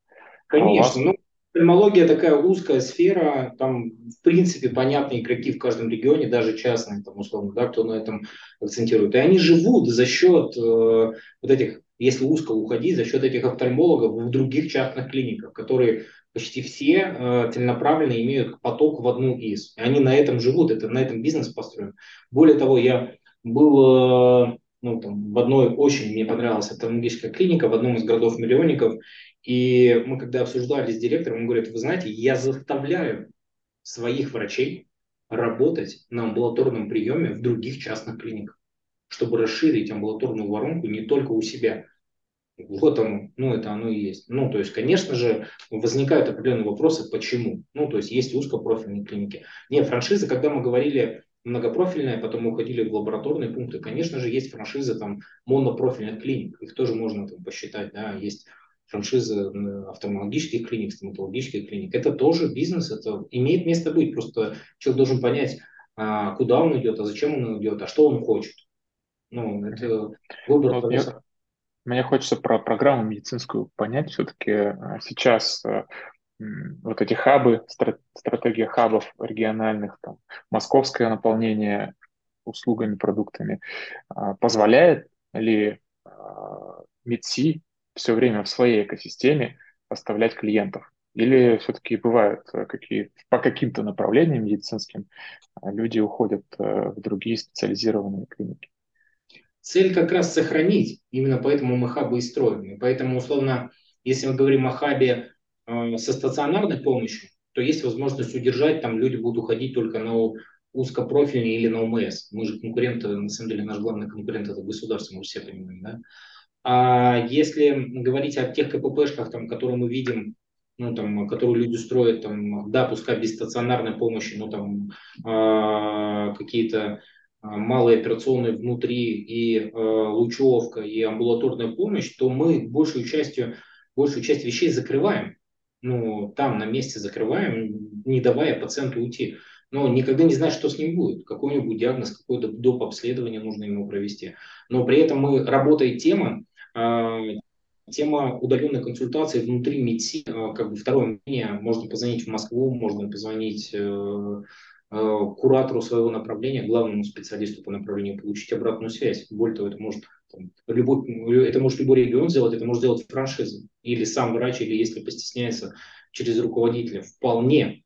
Конечно. А вас... Ну, офтальмология такая узкая сфера, там, в принципе, понятные игроки в каждом регионе, даже частные, там, условно, да, кто на этом акцентирует. И они живут за счет э, вот этих, если узко уходить, за счет этих офтальмологов в других частных клиниках, которые почти все э, целенаправленно имеют поток в одну из. И они на этом живут, это на этом бизнес построен. Более того, я был э, ну, там, в одной очень мне понравилась офтальмологическая клиника в одном из городов-миллионников, и мы когда обсуждали с директором, он говорит, вы знаете, я заставляю своих врачей работать на амбулаторном приеме в других частных клиниках, чтобы расширить амбулаторную воронку не только у себя. Вот оно, ну это оно и есть. Ну, то есть, конечно же, возникают определенные вопросы, почему. Ну, то есть, есть узкопрофильные клиники. Не, франшиза, когда мы говорили многопрофильная, потом уходили в лабораторные пункты, конечно же, есть франшиза там монопрофильных клиник, их тоже можно там посчитать, да, есть франшизы офтальмологических клиник, стоматологических клиник. Это тоже бизнес, это имеет место быть. Просто человек должен понять, а, куда он идет, а зачем он идет, а что он хочет. Ну, это выбор вот мне хочется про программу медицинскую понять. Все-таки а, сейчас а, вот эти хабы, стратегия хабов региональных, там, московское наполнение услугами, продуктами, позволяет ли МИДСИ все время в своей экосистеме оставлять клиентов? Или все-таки бывают э, какие по каким-то направлениям медицинским э, люди уходят э, в другие специализированные клиники? Цель как раз сохранить, именно поэтому мы хабы и строим. И поэтому, условно, если мы говорим о хабе со стационарной помощью, то есть возможность удержать, там люди будут уходить только на узкопрофильный или на ОМС. Мы же конкуренты, на самом деле наш главный конкурент это государство, мы все понимаем, да? А если говорить о тех КППшках, там, которые мы видим, ну, там, которые люди строят, там, да, пускай без стационарной помощи, но там э, какие-то малые операционные внутри и э, лучевка, и амбулаторная помощь, то мы большую частью, большую часть вещей закрываем. Ну, там на месте закрываем, не давая пациенту уйти. Но никогда не знаешь, что с ним будет. Какой-нибудь диагноз, какое-то доп. обследование нужно ему провести. Но при этом мы, работая тема, а, тема удаленной консультации внутри МИДСИ, а, как бы второе мнение, можно позвонить в Москву, можно позвонить э, куратору своего направления, главному специалисту по направлению, получить обратную связь. Более того, это может, там, любой, это может любой регион сделать, это может сделать франшиза, или сам врач, или если постесняется, через руководителя. Вполне.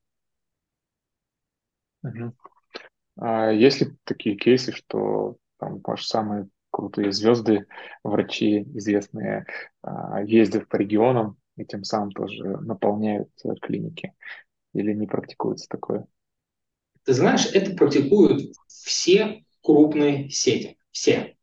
А есть ли такие кейсы, что там ваши самые крутые звезды, врачи известные а, ездят по регионам и тем самым тоже наполняют э, клиники? Или не практикуется такое? Ты знаешь, это практикуют все крупные сети. Все.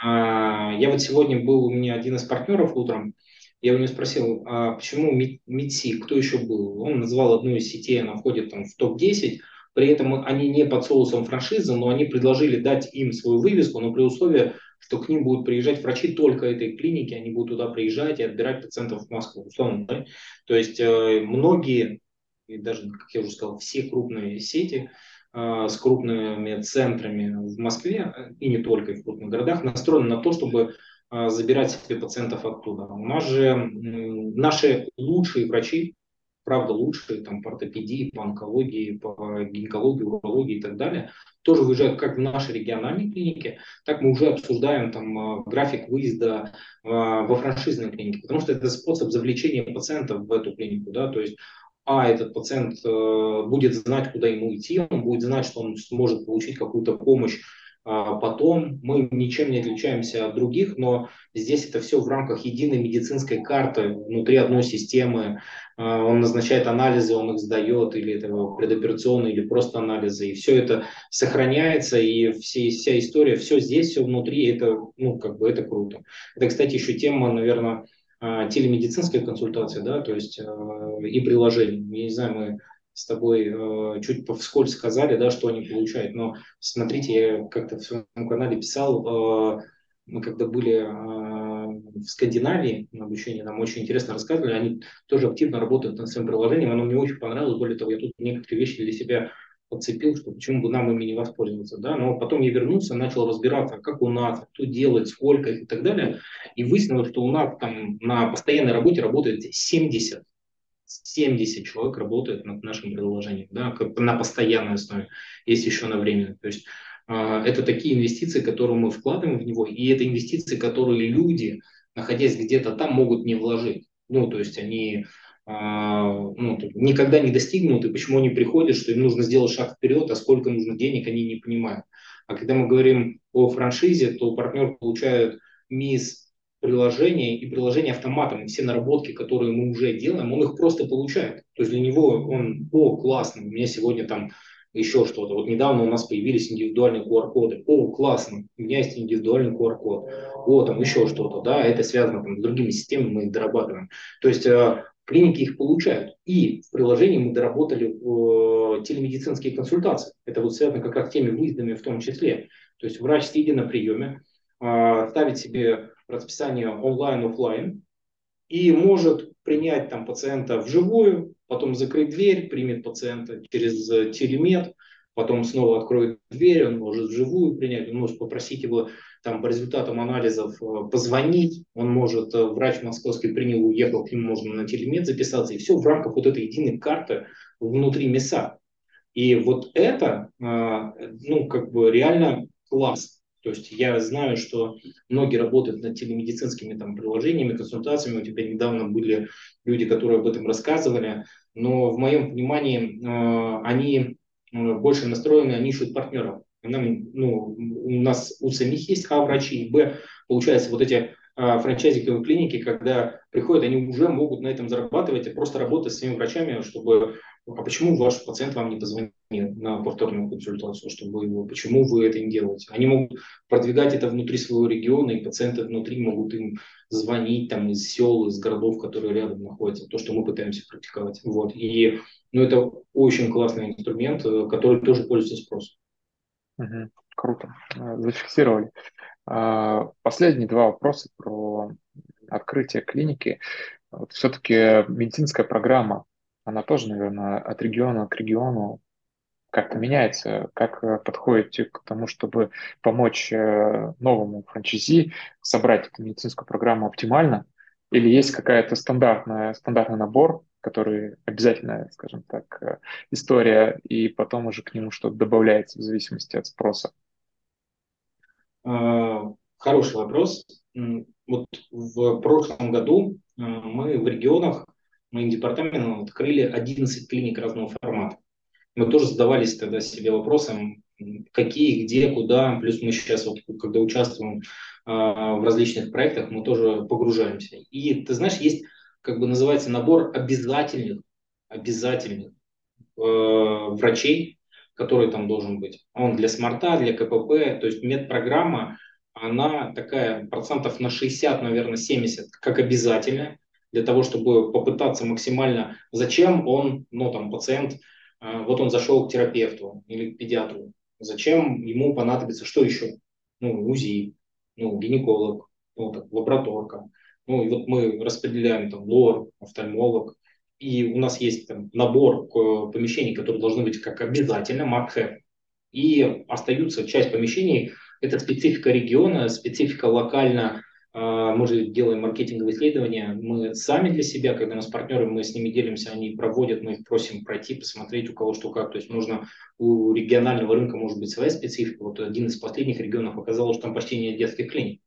А, я вот сегодня был, у меня один из партнеров утром, я у него спросил, а почему МИДСИ, кто еще был? Он назвал одну из сетей, она входит там в топ-10, при этом они не под соусом франшизы, но они предложили дать им свою вывеску, но при условии, что к ним будут приезжать врачи только этой клиники, они будут туда приезжать и отбирать пациентов в Москву. Условно, да? То есть э, многие, и даже, как я уже сказал, все крупные сети э, с крупными центрами в Москве э, и не только в крупных городах настроены на то, чтобы э, забирать себе пациентов оттуда. У нас же наши лучшие врачи, правда, лучшие там, по ортопедии, по онкологии, по гинекологии, урологии и так далее, тоже выезжают как в наши региональные клиники, так мы уже обсуждаем там график выезда во франшизные клиники, потому что это способ завлечения пациентов в эту клинику, да, то есть а этот пациент э, будет знать, куда ему идти, он будет знать, что он сможет получить какую-то помощь а потом мы ничем не отличаемся от других, но здесь это все в рамках единой медицинской карты внутри одной системы. А, он назначает анализы, он их сдает, или это предоперационные, или просто анализы. И все это сохраняется, и все, вся история, все здесь, все внутри, это, ну, как бы это круто. Это, кстати, еще тема, наверное, телемедицинской консультации, да, то есть и приложений. Я не знаю, мы с тобой э, чуть вскользь сказали, да, что они получают. Но смотрите, я как-то в своем канале писал, э, мы когда были э, в Скандинавии на обучении, нам очень интересно рассказывали, они тоже активно работают над своим приложением, оно мне очень понравилось, более того, я тут некоторые вещи для себя подцепил, что почему бы нам ими не воспользоваться, да, но потом я вернулся, начал разбираться, как у нас, кто делает, сколько и так далее, и выяснилось, что у нас там на постоянной работе работает 70 70 человек работает над нашим приложением, да, на постоянной основе, есть еще на временной. То есть э, это такие инвестиции, которые мы вкладываем в него, и это инвестиции, которые люди, находясь где-то там, могут не вложить. Ну, то есть они ну, никогда не достигнут, и почему они приходят, что им нужно сделать шаг вперед, а сколько нужно денег, они не понимают. А когда мы говорим о франшизе, то партнер получает мисс приложение и приложение автоматом, и все наработки, которые мы уже делаем, он их просто получает. То есть для него он, о, классно, у меня сегодня там еще что-то. Вот недавно у нас появились индивидуальные QR-коды. О, классно, у меня есть индивидуальный QR-код. О, там еще что-то, да, это связано там, с другими системами, мы их дорабатываем. То есть э, клиники их получают. И в приложении мы доработали э, телемедицинские консультации. Это вот связано как раз с теми выездами в том числе. То есть врач, сидя на приеме, э, ставит себе расписание онлайн-офлайн и может принять там пациента вживую, потом закрыть дверь, примет пациента через э, телемед, потом снова откроет дверь, он может вживую принять, он может попросить его там по результатам анализов э, позвонить, он может, э, врач московский принял, уехал, к нему можно на телемед записаться, и все в рамках вот этой единой карты внутри МИСа. И вот это, ну, как бы реально класс. То есть я знаю, что многие работают над телемедицинскими там, приложениями, консультациями. У тебя недавно были люди, которые об этом рассказывали. Но в моем понимании э, они э, больше настроены, они ищут партнеров. Нам, ну, у нас у самих есть А врачи, Б, получается, вот эти а, франчайзинговые клиники, когда приходят, они уже могут на этом зарабатывать и просто работать с своими врачами, чтобы а почему ваш пациент вам не позвонил на повторную консультацию, чтобы его, почему вы это не делаете? Они могут продвигать это внутри своего региона, и пациенты внутри могут им звонить там из сел, из городов, которые рядом находятся, то, что мы пытаемся практиковать. Вот. И ну, это очень классный инструмент, э, который тоже пользуется спросом. Угу. Круто. Э, зафиксировали. А, последние два вопроса про открытие клиники. Вот все-таки медицинская программа, она тоже, наверное, от региона к региону как-то меняется, как подходите к тому, чтобы помочь э, новому франчайзи собрать эту медицинскую программу оптимально, или есть какая-то стандартная, стандартный набор, который обязательно, скажем так, э, история, и потом уже к нему что-то добавляется в зависимости от спроса? А, хороший вопрос. Вот в прошлом году а, мы в регионах, моим департаментом открыли 11 клиник разного формата. Мы тоже задавались тогда себе вопросом, какие, где, куда. Плюс мы сейчас, вот, когда участвуем в различных проектах, мы тоже погружаемся. И ты знаешь, есть, как бы называется, набор обязательных, обязательных э, врачей, который там должен быть. Он для смарта, для КПП, то есть медпрограмма, она такая процентов на 60, наверное, 70, как обязательная, для того, чтобы попытаться максимально, зачем он, ну там пациент, э, вот он зашел к терапевту или к педиатру, зачем ему понадобится, что еще? Ну, УЗИ, ну, гинеколог, ну, так, лабораторка. Ну, и вот мы распределяем там лор, офтальмолог, и у нас есть там, набор э, помещений, которые должны быть как обязательно must И остаются часть помещений, это специфика региона, специфика локально, а, мы же делаем маркетинговые исследования, мы сами для себя, когда у нас партнеры, мы с ними делимся, они проводят, мы их просим пройти, посмотреть у кого что как. То есть нужно у регионального рынка может быть своя специфика. Вот один из последних регионов оказалось, что там почти нет детских клиник.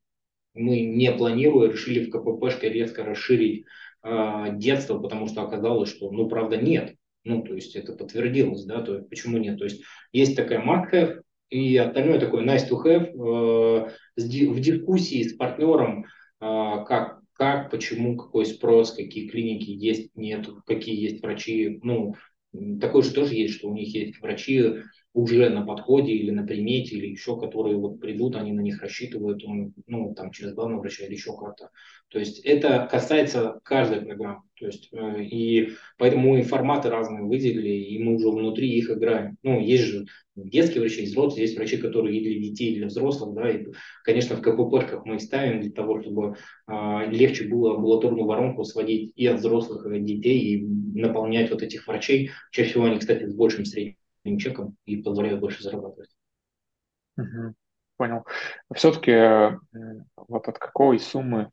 Мы не планируя решили в КППшке резко расширить э, детство, потому что оказалось, что, ну, правда, нет. Ну, то есть это подтвердилось, да, то есть почему нет? То есть есть такая must и остальное такое nice to have э, в дискуссии с партнером, э, как, как, почему, какой спрос, какие клиники есть, нет, какие есть врачи. Ну, такое же тоже есть, что у них есть врачи, уже на подходе или на примете, или еще, которые вот придут, они на них рассчитывают, он, ну, там, через главного врача или еще как-то. То есть это касается каждой программы. То есть, э, и поэтому мы форматы разные выделили, и мы уже внутри их играем. Ну, есть же детские врачи, есть взрослые, есть врачи, которые и для детей, и для взрослых, да, и, конечно, в КППшках мы их ставим для того, чтобы э, легче было амбулаторную воронку сводить и от взрослых, и от детей, и наполнять вот этих врачей. Чаще всего они, кстати, с большим средним чеком и позволяют больше зарабатывать. Угу. Понял. Все-таки вот от какой суммы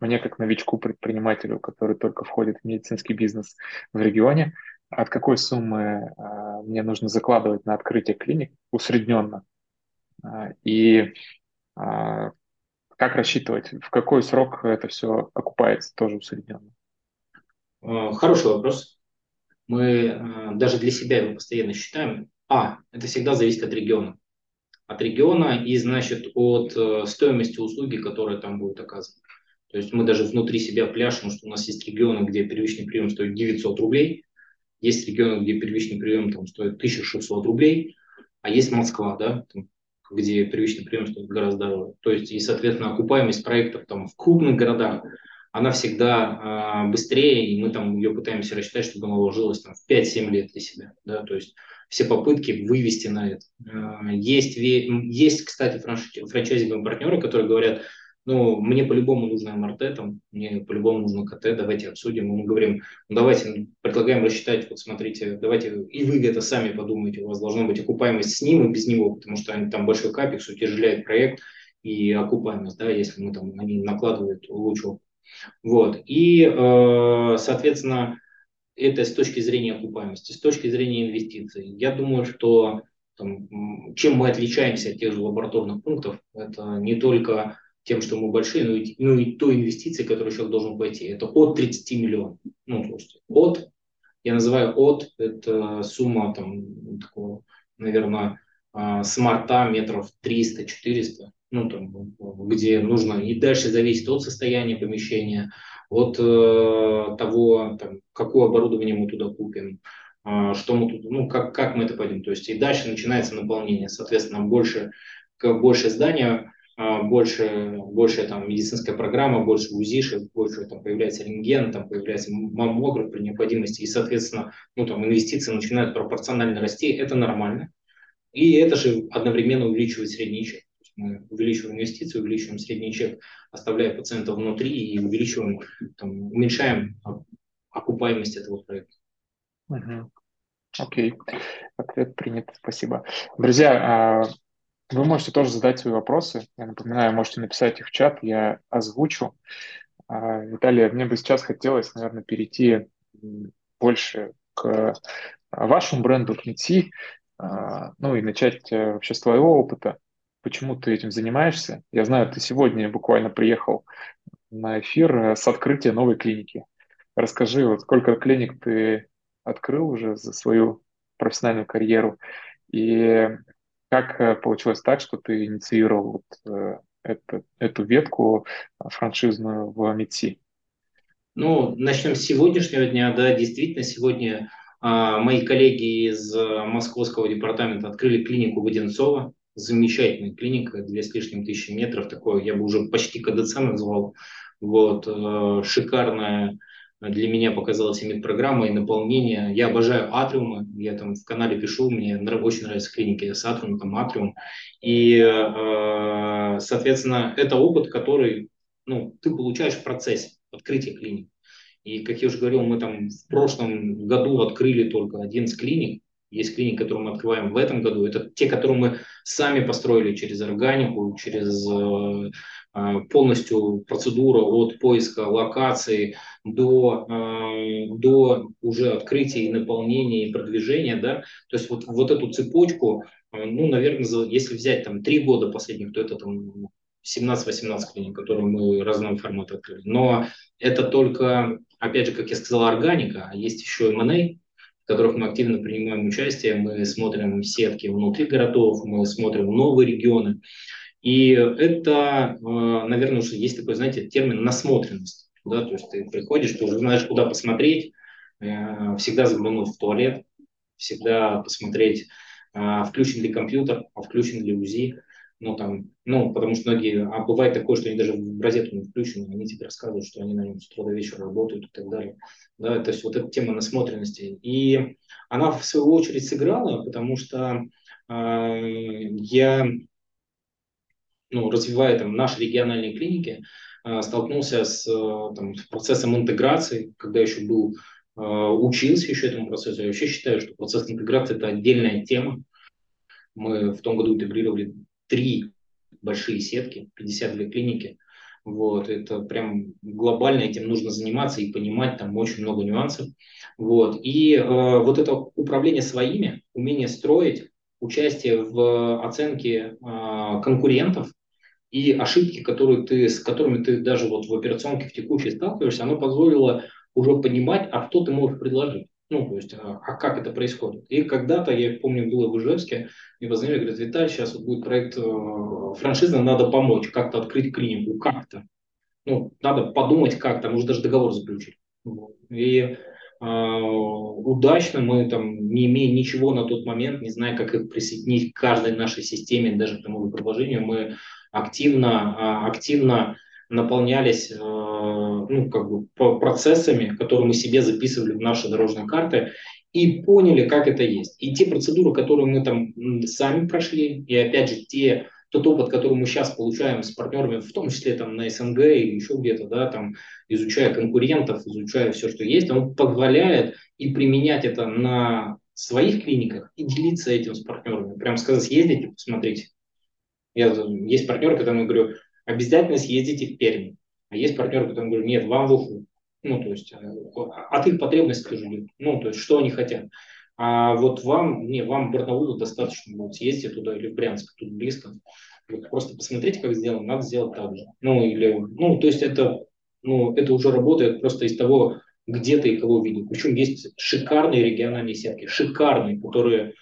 мне как новичку-предпринимателю, который только входит в медицинский бизнес в регионе, от какой суммы э, мне нужно закладывать на открытие клиник усредненно? Э, и э, как рассчитывать, в какой срок это все окупается тоже усредненно? Э, хороший вопрос. Мы э, даже для себя его постоянно считаем. А, это всегда зависит от региона. От региона и, значит, от э, стоимости услуги, которая там будет оказана. То есть мы даже внутри себя пляшем, что у нас есть регионы, где первичный прием стоит 900 рублей, есть регионы, где первичный прием там, стоит 1600 рублей, а есть Москва, да, там, где первичный прием стоит гораздо дороже. То есть, и, соответственно, окупаемость проектов там, в крупных городах, она всегда э, быстрее, и мы там ее пытаемся рассчитать, чтобы она уложилась там, в 5-7 лет для себя. Да? То есть все попытки вывести на это. Э, есть, есть кстати, франчайзинговые партнеры, которые говорят, ну, мне по-любому нужно МРТ, там, мне по-любому нужно КТ, давайте обсудим. Мы говорим, ну, давайте, предлагаем рассчитать, вот смотрите, давайте, и вы это сами подумайте, у вас должна быть окупаемость с ним и без него, потому что они, там большой капекс утяжеляет проект и окупаемость, да, если мы там, они накладывают лучше. Вот, и, э, соответственно, это с точки зрения окупаемости, с точки зрения инвестиций. Я думаю, что там, чем мы отличаемся от тех же лабораторных пунктов, это не только тем, что мы большие, но и, ну и той инвестиции, которую человек должен пойти. Это от 30 миллионов. Ну, слушайте, от, я называю от, это сумма там, такого, наверное, а, смарта метров 300-400, ну, там, где нужно, и дальше зависит от состояния помещения, от э, того, там, какое оборудование мы туда купим, э, что мы тут, ну, как, как мы это пойдем. То есть и дальше начинается наполнение. Соответственно, больше, больше здания а, больше, больше там медицинская программа, больше УЗИшек, больше там появляется рентген, там появляется маммограф при необходимости, и, соответственно, ну, там инвестиции начинают пропорционально расти, это нормально. И это же одновременно увеличивает средний чек. Мы увеличиваем инвестиции, увеличиваем средний чек, оставляя пациента внутри и увеличиваем, там, уменьшаем окупаемость этого проекта. Окей, okay. ответ принят, спасибо. Друзья, а, вы можете тоже задать свои вопросы. Я напоминаю, можете написать их в чат, я озвучу. А, Виталий, мне бы сейчас хотелось, наверное, перейти больше к вашему бренду, к МИТИ, а, ну и начать э, вообще с твоего опыта. Почему ты этим занимаешься? Я знаю, ты сегодня буквально приехал на эфир э, с открытия новой клиники. Расскажи, вот сколько клиник ты открыл уже за свою профессиональную карьеру, и как э, получилось так, что ты инициировал вот, э, это, эту ветку э, франшизную в МИДСИ? Ну, начнем с сегодняшнего дня. Да, действительно, сегодня а, мои коллеги из московского департамента открыли клинику Воденцова. Замечательная клиника, две с лишним тысячи метров. Такое я бы уже почти КДЦ назвал. Вот, э, шикарная для меня показалась именно программа и наполнение. Я обожаю атриумы, я там в канале пишу, мне очень нравятся клиники с атриумом, там атриум. И, э, соответственно, это опыт, который ну, ты получаешь в процессе открытия клиник. И, как я уже говорил, мы там в прошлом году открыли только 11 клиник. Есть клиники, которые мы открываем в этом году. Это те, которые мы сами построили через органику, через э, Э, полностью процедура от поиска локации до, э, до уже открытия и наполнения и продвижения, да, то есть вот, вот эту цепочку, ну, наверное, если взять там три года последних, то это там 17-18 клиник, которые мы разного формата открыли. Но это только, опять же, как я сказал, органика, а есть еще M&A, которых мы активно принимаем участие, мы смотрим сетки внутри городов, мы смотрим новые регионы. И это, э, наверное, уже есть такой, знаете, термин насмотренность. Да? То есть ты приходишь, ты уже знаешь, куда посмотреть, э, всегда заглянуть в туалет, всегда посмотреть, э, включен ли компьютер, а включен ли УЗИ. Ну, там, ну, потому что многие, а бывает такое, что они даже в розетку не включены, они тебе рассказывают, что они на нем с утра до вечера работают и так далее. Да, то есть вот эта тема насмотренности. И она в свою очередь сыграла, потому что э, я ну, развивая там, наши региональные клиники, э, столкнулся с э, там, процессом интеграции, когда еще был, э, учился еще этому процессу. Я вообще считаю, что процесс интеграции – это отдельная тема. Мы в том году интегрировали три большие сетки, 52 клиники. Вот, это прям глобально этим нужно заниматься и понимать, там очень много нюансов. Вот, и э, вот это управление своими, умение строить, участие в оценке э, конкурентов, и ошибки, которые ты, с которыми ты даже вот в операционке в текущей сталкиваешься, оно позволило уже понимать, а что ты можешь предложить. Ну, то есть, а, а как это происходит? И когда-то, я помню, было в Ижевске, мне позвонили, говорят, Виталий, сейчас вот будет проект э, франшизы, надо помочь, как-то открыть клинику, как-то. Ну, надо подумать, как там, может даже договор заключить. И э, удачно мы там, не имея ничего на тот момент, не зная, как их присоединить к каждой нашей системе, даже к тому предложению, мы активно, э, активно наполнялись э, ну, как бы процессами, которые мы себе записывали в наши дорожные карты, и поняли, как это есть. И те процедуры, которые мы там сами прошли, и опять же те, тот опыт, который мы сейчас получаем с партнерами, в том числе там на СНГ или еще где-то, да, там, изучая конкурентов, изучая все, что есть, он позволяет и применять это на своих клиниках и делиться этим с партнерами. Прям сказать, съездите, посмотрите. Я, есть партнер, которому я говорю, обязательно съездите в Пермь. А есть партнеры, которые говорят, нет, вам в Уфу. Ну, то есть, э, от их потребностей тоже Ну, то есть, что они хотят. А вот вам, не, вам Барнаулу достаточно будет съездить туда или в Брянск, тут близко. Вот просто посмотрите, как сделано, надо сделать так же. Ну, или, ну, то есть это, ну, это уже работает просто из того, где ты и кого видел. Причем есть шикарные региональные сетки, шикарные, которые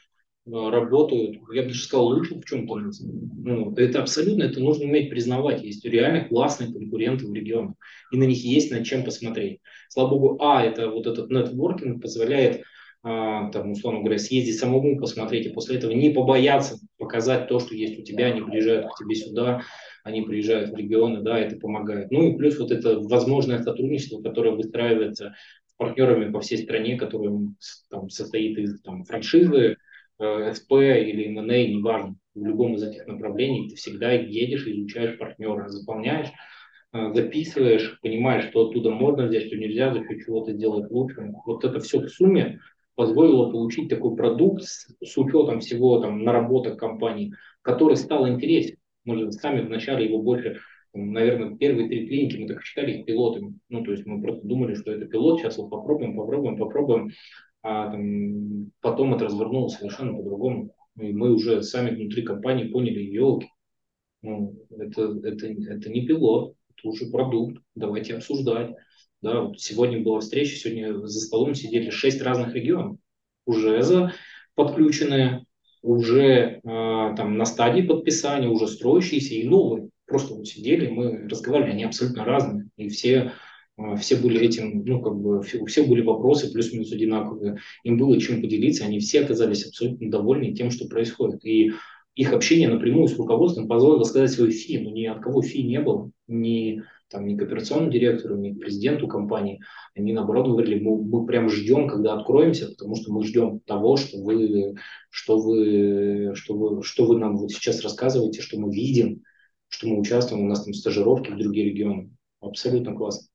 работают, я бы даже сказал, лучше в чем-то. Ну, это абсолютно, это нужно уметь признавать. Есть реально классные конкуренты в регионах, и на них есть над чем посмотреть. Слава богу, а, это вот этот нетворкинг позволяет, а, там, условно говоря, съездить самому посмотреть, и после этого не побояться показать то, что есть у тебя, они приезжают к тебе сюда, они приезжают в регионы, да, это помогает. Ну и плюс вот это возможное сотрудничество, которое выстраивается с партнерами по всей стране, которое там, состоит из там, франшизы, СП или МНА, неважно, в любом из этих направлений, ты всегда едешь, изучаешь партнера, заполняешь, э, записываешь, понимаешь, что оттуда можно взять, что нельзя, за счет чего-то сделать лучше. Вот это все в сумме позволило получить такой продукт с, с учетом всего там наработок компании, который стал интересен. Мы же сами вначале его больше, наверное, первые три клиники мы так считали их пилотами. Ну, то есть мы просто думали, что это пилот, сейчас вот попробуем, попробуем, попробуем а там, потом это развернулось совершенно по-другому. И мы уже сами внутри компании поняли, елки, ну, это, это, это не пилот, это уже продукт, давайте обсуждать. Да, вот сегодня была встреча, сегодня за столом сидели шесть разных регионов, уже за подключенные, уже э, там на стадии подписания, уже строящиеся и новые. Просто вот сидели, мы разговаривали, они абсолютно разные, и все все были этим, ну, как бы, у всех были вопросы плюс-минус одинаковые, им было чем поделиться, они все оказались абсолютно довольны тем, что происходит. И их общение напрямую с руководством позволило сказать свой фи, но ни от кого фи не было, ни, там, ни к операционному директору, ни к президенту компании. Они, наоборот, говорили, мы, мы прям ждем, когда откроемся, потому что мы ждем того, что вы, что вы, что вы, что вы нам вот сейчас рассказываете, что мы видим, что мы участвуем, у нас там стажировки в другие регионы. Абсолютно классно.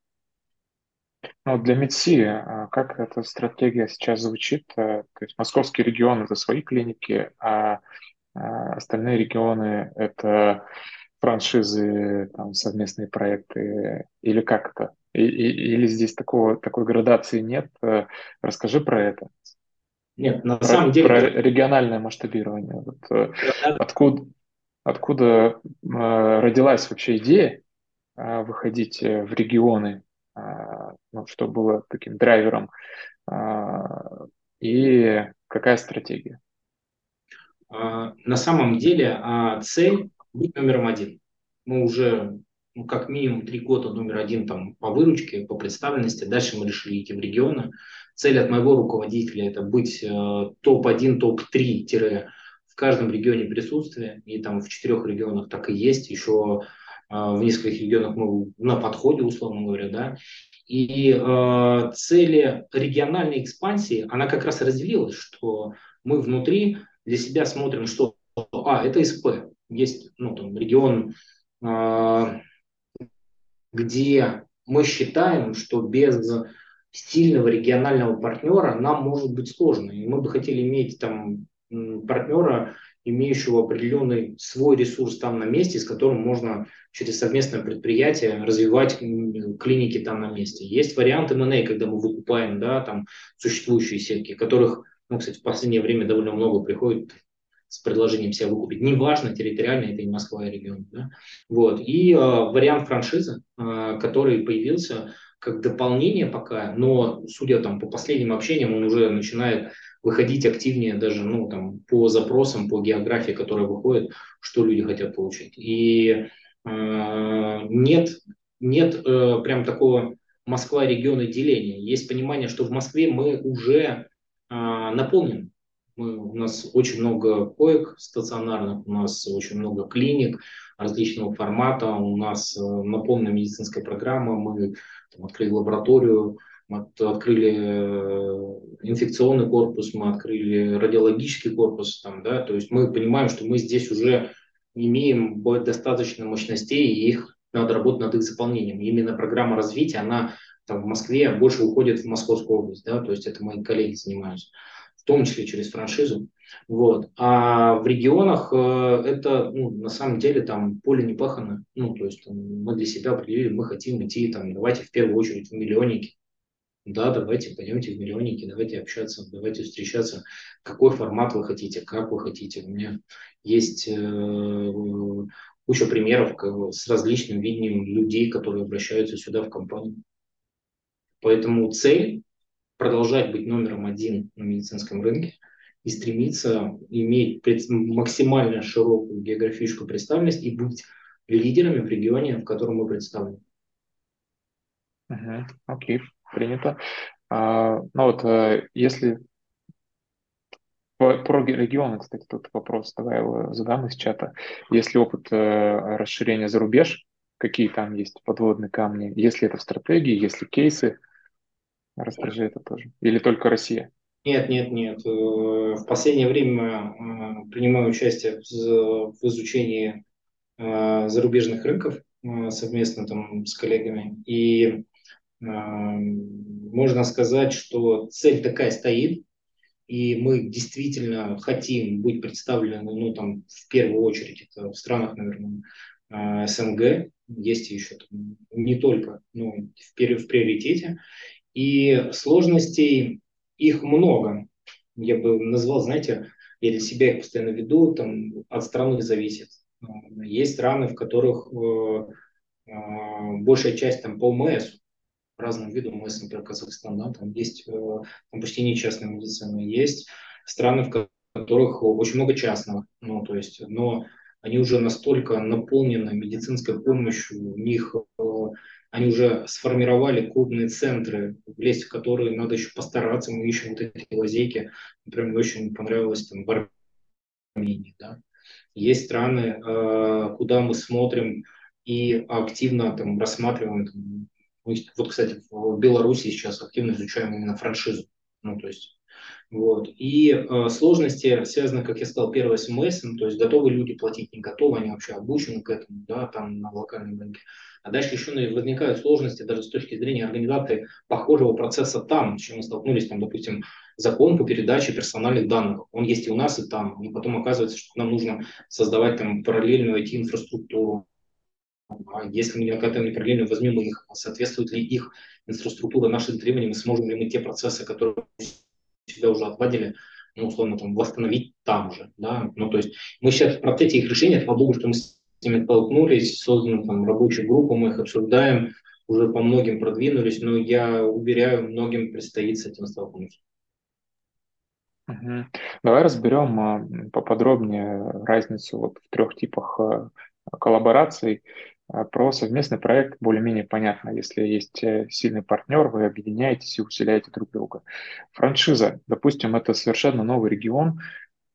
Ну, для МИДСИ а, как эта стратегия сейчас звучит? Э, то есть московский регион – это свои клиники, а, а остальные регионы – это франшизы, там, совместные проекты, или как это? И, и, или здесь такого, такой градации нет? Э, расскажи про это. Нет, на про, самом деле... Про региональное масштабирование. Вот, э, откуда, откуда родилась вообще идея выходить в регионы ну, что было таким драйвером, а, и какая стратегия? А, на самом деле цель быть номером один. Мы уже ну, как минимум три года номер один там, по выручке, по представленности. Дальше мы решили идти в регионы. Цель от моего руководителя это быть э, топ-1, топ-3 в каждом регионе присутствие. И там в четырех регионах так и есть. Еще а, в нескольких регионах мы на подходе, условно говоря, да. И э, цели региональной экспансии, она как раз разделилась, что мы внутри для себя смотрим, что, а, это СП, есть ну, там, регион, э, где мы считаем, что без стильного регионального партнера нам может быть сложно. И мы бы хотели иметь там партнера имеющего определенный свой ресурс там на месте, с которым можно через совместное предприятие развивать клиники там на месте. Есть варианты M&A, когда мы выкупаем да, там существующие сетки, которых, ну, кстати, в последнее время довольно много приходит с предложением себя выкупить. Неважно, территориально это и Москва, и регион. Да? Вот. И э, вариант франшизы, э, который появился, как дополнение пока, но судя там по последним общениям, он уже начинает выходить активнее даже ну, там, по запросам, по географии, которая выходит, что люди хотят получить. И э, нет, нет э, прям такого Москва региона деления. Есть понимание, что в Москве мы уже э, наполнены. Мы, у нас очень много коек стационарных, у нас очень много клиник различного формата, у нас э, наполнена медицинская программа, мы там, открыли лабораторию, мы открыли э, инфекционный корпус, мы открыли радиологический корпус, там, да, то есть мы понимаем, что мы здесь уже имеем достаточно мощностей, и их надо работать над их заполнением. именно программа развития, она там, в Москве больше уходит в Московскую область, да, то есть это мои коллеги занимаются, в том числе через франшизу. Вот. А в регионах э, это ну, на самом деле там поле не пахано. Ну, то есть там, мы для себя определили, мы хотим идти, там, давайте в первую очередь в миллионники. Да, давайте пойдемте в миллионники, давайте общаться, давайте встречаться. Какой формат вы хотите, как вы хотите. У меня есть э, куча примеров с различным видением людей, которые обращаются сюда в компанию. Поэтому цель продолжать быть номером один на медицинском рынке и стремиться иметь максимально широкую географическую представленность и быть лидерами в регионе, в котором мы представлены. Угу, окей, принято. А, ну вот, э, если про регионы, кстати, тут вопрос, давай его задам из чата. Если опыт э, расширения за рубеж, какие там есть подводные камни, если это в стратегии, если кейсы, расскажи это тоже. Или только Россия? Нет, нет, нет. Э, в последнее время э, принимаю участие в изучении зарубежных рынков совместно там с коллегами. И можно сказать, что цель такая стоит, и мы действительно хотим быть представлены, ну, там, в первую очередь, это в странах, наверное, СНГ, есть еще там, не только, ну, в, в приоритете, и сложностей их много. Я бы назвал, знаете, я для себя их постоянно веду, там, от страны зависит. Есть страны, в которых э, э, большая часть там по МС, разным видам МС, например, Казахстан, да, там есть э, там почти не частная медицина, есть страны, в которых очень много частного, ну, то есть, но они уже настолько наполнены медицинской помощью, у них э, они уже сформировали крупные центры, влезть в которые надо еще постараться, мы ищем вот эти лазейки. Например, мне очень понравилось там в Армении, да. Есть страны, э, куда мы смотрим и активно там рассматриваем там, вот, кстати, в Беларуси сейчас активно изучаем именно франшизу. Ну, то есть, вот. И э, сложности связаны, как я сказал, первое с МС, то есть готовы люди платить, не готовы, они вообще обучены к этому, да, там на локальном рынке. А дальше еще возникают сложности даже с точки зрения организации похожего процесса там, с чем мы столкнулись, там, допустим, закон по передаче персональных данных. Он есть и у нас, и там. И потом оказывается, что нам нужно создавать там параллельную IT-инфраструктуру, а если мы какая-то параллельно возьмем их, соответствует ли их инфраструктура нашим требованиям, сможем ли мы те процессы, которые всегда уже отладили, ну, условно, там, восстановить там же, да, ну, то есть мы сейчас в процессе их решения, слава богу, что мы ними столкнулись, созданы там рабочую группу, мы их обсуждаем, уже по многим продвинулись, но я уверяю, многим предстоит с этим столкнуться. Давай разберем а, поподробнее разницу вот в трех типах а, коллабораций. А, про совместный проект более-менее понятно. Если есть э, сильный партнер, вы объединяетесь и усиляете друг друга. Франшиза, допустим, это совершенно новый регион,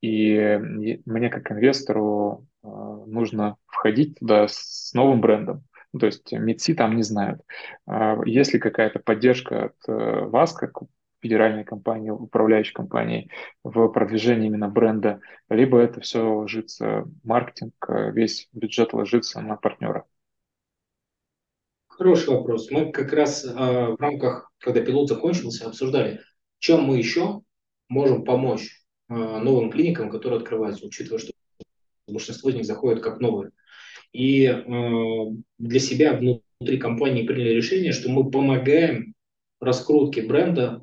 и мне как инвестору а, нужно входить туда с новым брендом. Ну, то есть МИДСИ там не знают. А, есть ли какая-то поддержка от э, вас, как федеральной компании, управляющей компании в продвижении именно бренда, либо это все ложится, маркетинг, э, весь бюджет ложится на партнера? Хороший вопрос. Мы как раз э, в рамках, когда пилот закончился, обсуждали, чем мы еще можем помочь новым клиникам, которые открываются, учитывая, что большинство из них заходят как новые. И э, для себя внутри компании приняли решение, что мы помогаем раскрутке бренда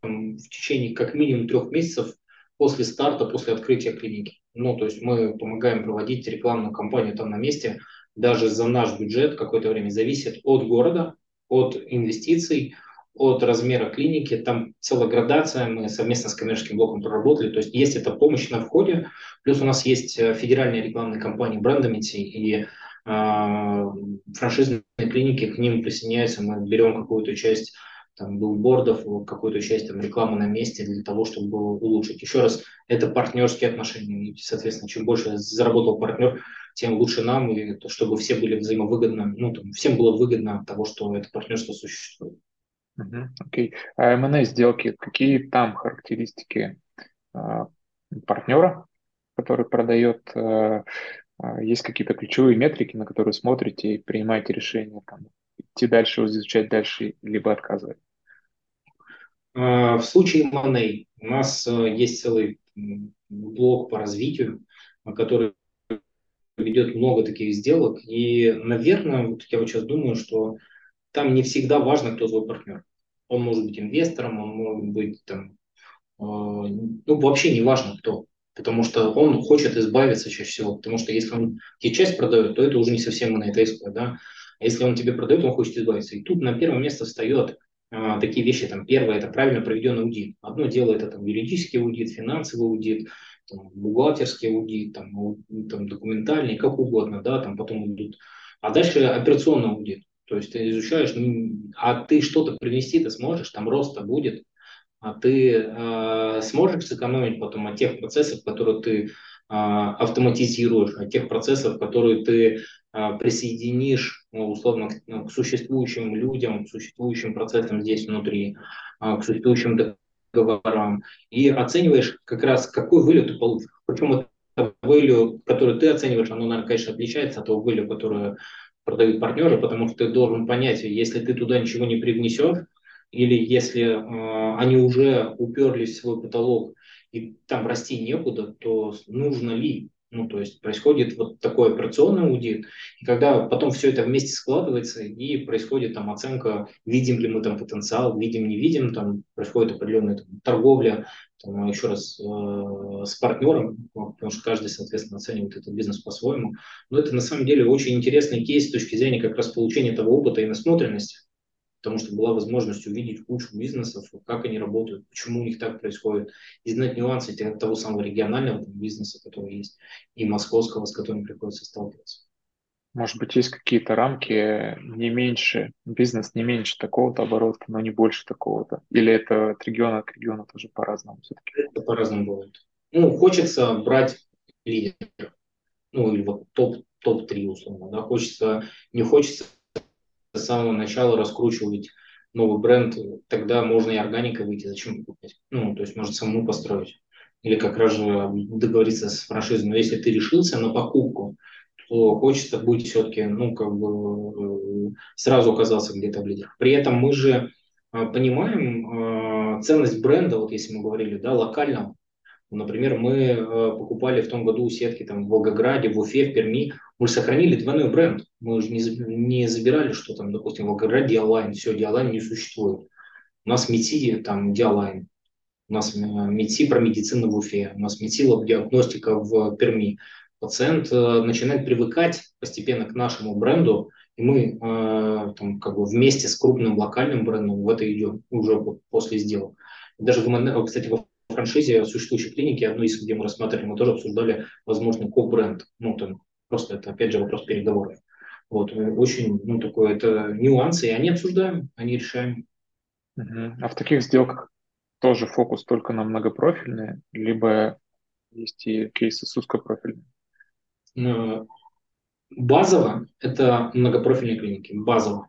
там, в течение как минимум трех месяцев после старта, после открытия клиники. Ну, то есть мы помогаем проводить рекламную кампанию там на месте, даже за наш бюджет какое-то время зависит от города, от инвестиций, от размера клиники, там целая градация, мы совместно с коммерческим блоком проработали, то есть есть эта помощь на входе, плюс у нас есть э, федеральные рекламные кампании брендомити и э, франшизные клиники, к ним присоединяются, мы берем какую-то часть там, билбордов, какую-то часть там, рекламы на месте для того, чтобы улучшить. Еще раз, это партнерские отношения, и, соответственно, чем больше заработал партнер, тем лучше нам, и чтобы все были взаимовыгодны, ну, там, всем было выгодно от того, что это партнерство существует. Окей. Okay. А M&A сделки, какие там характеристики а, партнера, который продает? А, а, есть какие-то ключевые метрики, на которые смотрите и принимаете решение там, идти дальше, изучать дальше, либо отказывать? А, в случае M&A у нас а, есть целый блок по развитию, который ведет много таких сделок. И, наверное, вот я вот сейчас думаю, что там не всегда важно, кто твой партнер. Он может быть инвестором, он может быть там, э, ну, вообще не важно кто. Потому что он хочет избавиться чаще всего. Потому что если он тебе часть продает, то это уже не совсем монетейское, да. А если он тебе продает, он хочет избавиться. И тут на первое место встает а, такие вещи. Там, первое – это правильно проведенный аудит. Одно дело – это там, юридический аудит, финансовый аудит, там, бухгалтерский аудит, там, там, документальный, как угодно, да, там потом идут. А дальше операционный аудит. То есть ты изучаешь, а ты что-то принести ты сможешь, там роста будет, а ты э, сможешь сэкономить потом от тех процессов, которые ты э, автоматизируешь, от тех процессов, которые ты э, присоединишь, ну, условно, к, ну, к существующим людям, к существующим процессам здесь внутри, э, к существующим договорам, и оцениваешь как раз, какой вылет ты получишь. Причем это value, который ты оцениваешь, оно, наверное, конечно, отличается от того value, которое продают партнеры, потому что ты должен понять, если ты туда ничего не привнесешь, или если э, они уже уперлись в свой потолок и там расти некуда, то нужно ли? Ну, то есть происходит вот такой операционный аудит, и когда потом все это вместе складывается, и происходит там оценка, видим ли мы там потенциал, видим, не видим, там происходит определенная там, торговля, там, еще раз, э, с партнером, потому что каждый, соответственно, оценивает этот бизнес по-своему. Но это на самом деле очень интересный кейс с точки зрения как раз получения того опыта и насмотренности потому что была возможность увидеть кучу бизнесов, как они работают, почему у них так происходит, и знать нюансы того самого регионального бизнеса, который есть, и московского, с которым приходится сталкиваться. Может быть, есть какие-то рамки не меньше, бизнес не меньше такого-то оборота, но не больше такого-то? Или это от региона к региону тоже по-разному все-таки? Это по-разному бывает. Ну, хочется брать лидеров, ну, или вот топ, топ-3 условно, да, хочется, не хочется с самого начала раскручивать новый бренд, тогда можно и органикой выйти, зачем покупать? Ну, то есть можно самому построить. Или как раз же договориться с франшизой. Но если ты решился на покупку, то хочется быть все-таки, ну, как бы э, сразу оказаться где-то в лидерах. При этом мы же э, понимаем э, ценность бренда, вот если мы говорили, да, локального. Например, мы покупали в том году сетки там в Волгограде, в Уфе, в Перми. Мы сохранили двойной бренд. Мы же не, не забирали, что там, допустим, в Волгограде Диалайн, все, Диалайн не существует. У нас МИТИ, там Диалайн. У нас МИТИ про медицину в Уфе. У нас МИТИ диагностика в Перми. Пациент э, начинает привыкать постепенно к нашему бренду, и мы э, там, как бы вместе с крупным локальным брендом в это идем уже после сделок. Даже, в, кстати, во франшизе существующей клиники, одной из, где мы рассматривали, мы тоже обсуждали возможный ко-бренд. Ну, там, Просто это, опять же, вопрос переговоров. Вот, э, очень, ну, такое, это нюансы, и они обсуждаем, они решаем. А в таких сделках тоже фокус только на многопрофильные, либо есть и кейсы с узкопрофильными? Э, базово это многопрофильные клиники, базово.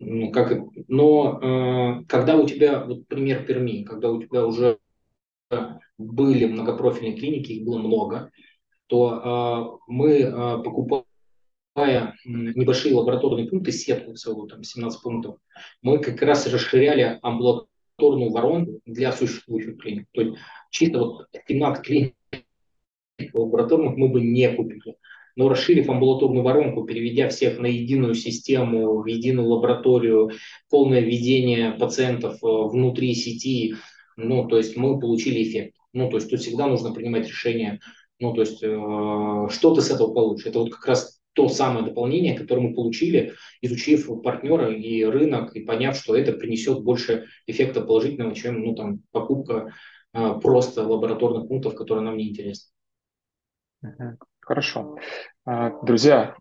Ну, как, но э, когда у тебя, вот пример Перми, когда у тебя уже были многопрофильные клиники, их было много, то э, мы, э, покупая небольшие лабораторные пункты, сетку целую, там 17 пунктов, мы как раз расширяли амбулаторную воронку для существующих клиник. То есть чисто вот 17 клиник лабораторных мы бы не купили. Но расширив амбулаторную воронку, переведя всех на единую систему, в единую лабораторию, полное введение пациентов э, внутри сети, ну, то есть мы получили эффект. Ну, то есть тут всегда нужно принимать решение ну, то есть, э, что ты с этого получишь? Это вот как раз то самое дополнение, которое мы получили, изучив партнера и рынок, и поняв, что это принесет больше эффекта положительного, чем ну, там, покупка а, просто лабораторных пунктов, которые нам не интересны. Хорошо. А, друзья,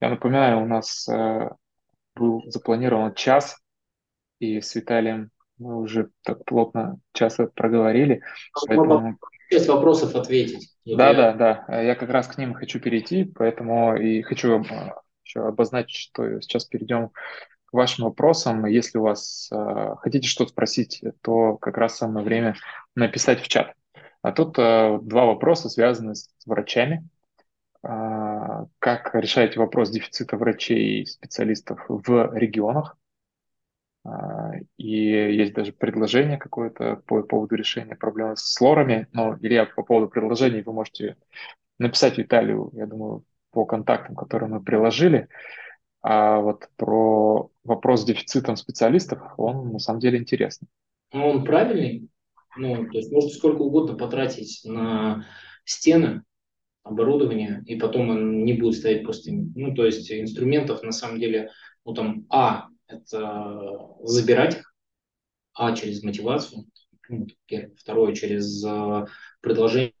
я напоминаю, у нас э, был запланирован час, и с Виталием мы уже так плотно час проговорили. Поэтому... Часть вопросов ответить. Да, да, да. Я как раз к ним хочу перейти, поэтому и хочу э, еще обозначить, что сейчас перейдем к вашим вопросам. Если у вас э, хотите что-то спросить, то как раз самое время написать в чат. А тут э, два вопроса, связанные с врачами. Э, как решаете вопрос дефицита врачей и специалистов в регионах? А, и есть даже предложение какое-то по поводу решения проблемы с лорами. Но, Илья, по поводу предложений вы можете написать Виталию, я думаю, по контактам, которые мы приложили. А вот про вопрос с дефицитом специалистов, он на самом деле интересный. Ну, он правильный. Ну, то есть можно сколько угодно потратить на стены, оборудование, и потом он не будет стоять пустым. Ну, то есть инструментов на самом деле, ну там, а, это забирать их, а, через мотивацию, ну, второе, через э, предложение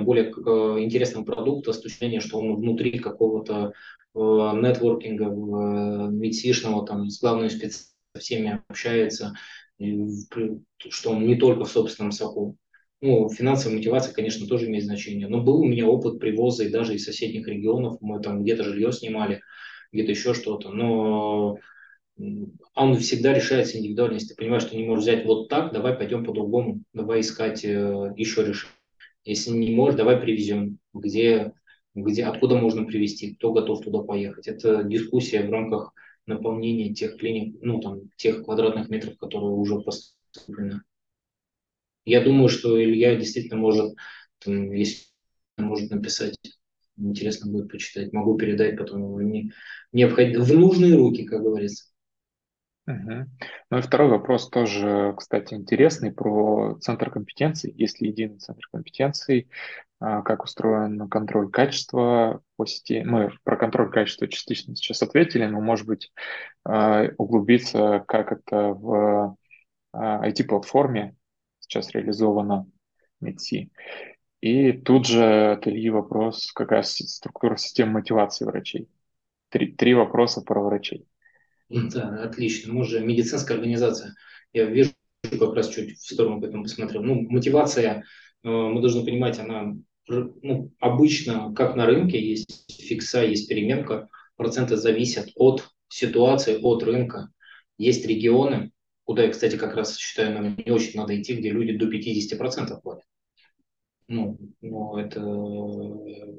более э, интересного продукта с что он внутри какого-то э, нетворкинга, медсишного, там, с главной специалистом со всеми общается, что он не только в собственном соку. Ну, финансовая мотивация, конечно, тоже имеет значение. Но был у меня опыт привоза и даже из соседних регионов. Мы там где-то жилье снимали, где-то еще что-то. Но он всегда решается индивидуально. Если ты понимаешь, что не можешь взять вот так, давай пойдем по-другому, давай искать э, еще решение. Если не можешь, давай привезем, где, где, откуда можно привезти, кто готов туда поехать. Это дискуссия в рамках наполнения тех клиник, ну там, тех квадратных метров, которые уже поступлены. Я думаю, что Илья действительно может, там, если может написать, интересно будет почитать, могу передать потом не, необходимо, в нужные руки, как говорится. Угу. Ну и второй вопрос тоже, кстати, интересный про центр компетенций. Есть ли единый центр компетенций, а, как устроен контроль качества по сети? Мы про контроль качества частично сейчас ответили, но, может быть, а, углубиться, как это в IT-платформе а, сейчас реализовано МИДСИ. И тут же от Ильи вопрос, какая структура системы мотивации врачей. Три, три вопроса про врачей. Да, отлично. Мы же медицинская организация. Я вижу как раз чуть в сторону поэтому посмотрел. Ну, мотивация, э, мы должны понимать, она ну, обычно, как на рынке, есть фикса, есть переменка, проценты зависят от ситуации, от рынка. Есть регионы, куда я, кстати, как раз считаю, нам не очень надо идти, где люди до 50% платят. Ну, ну это,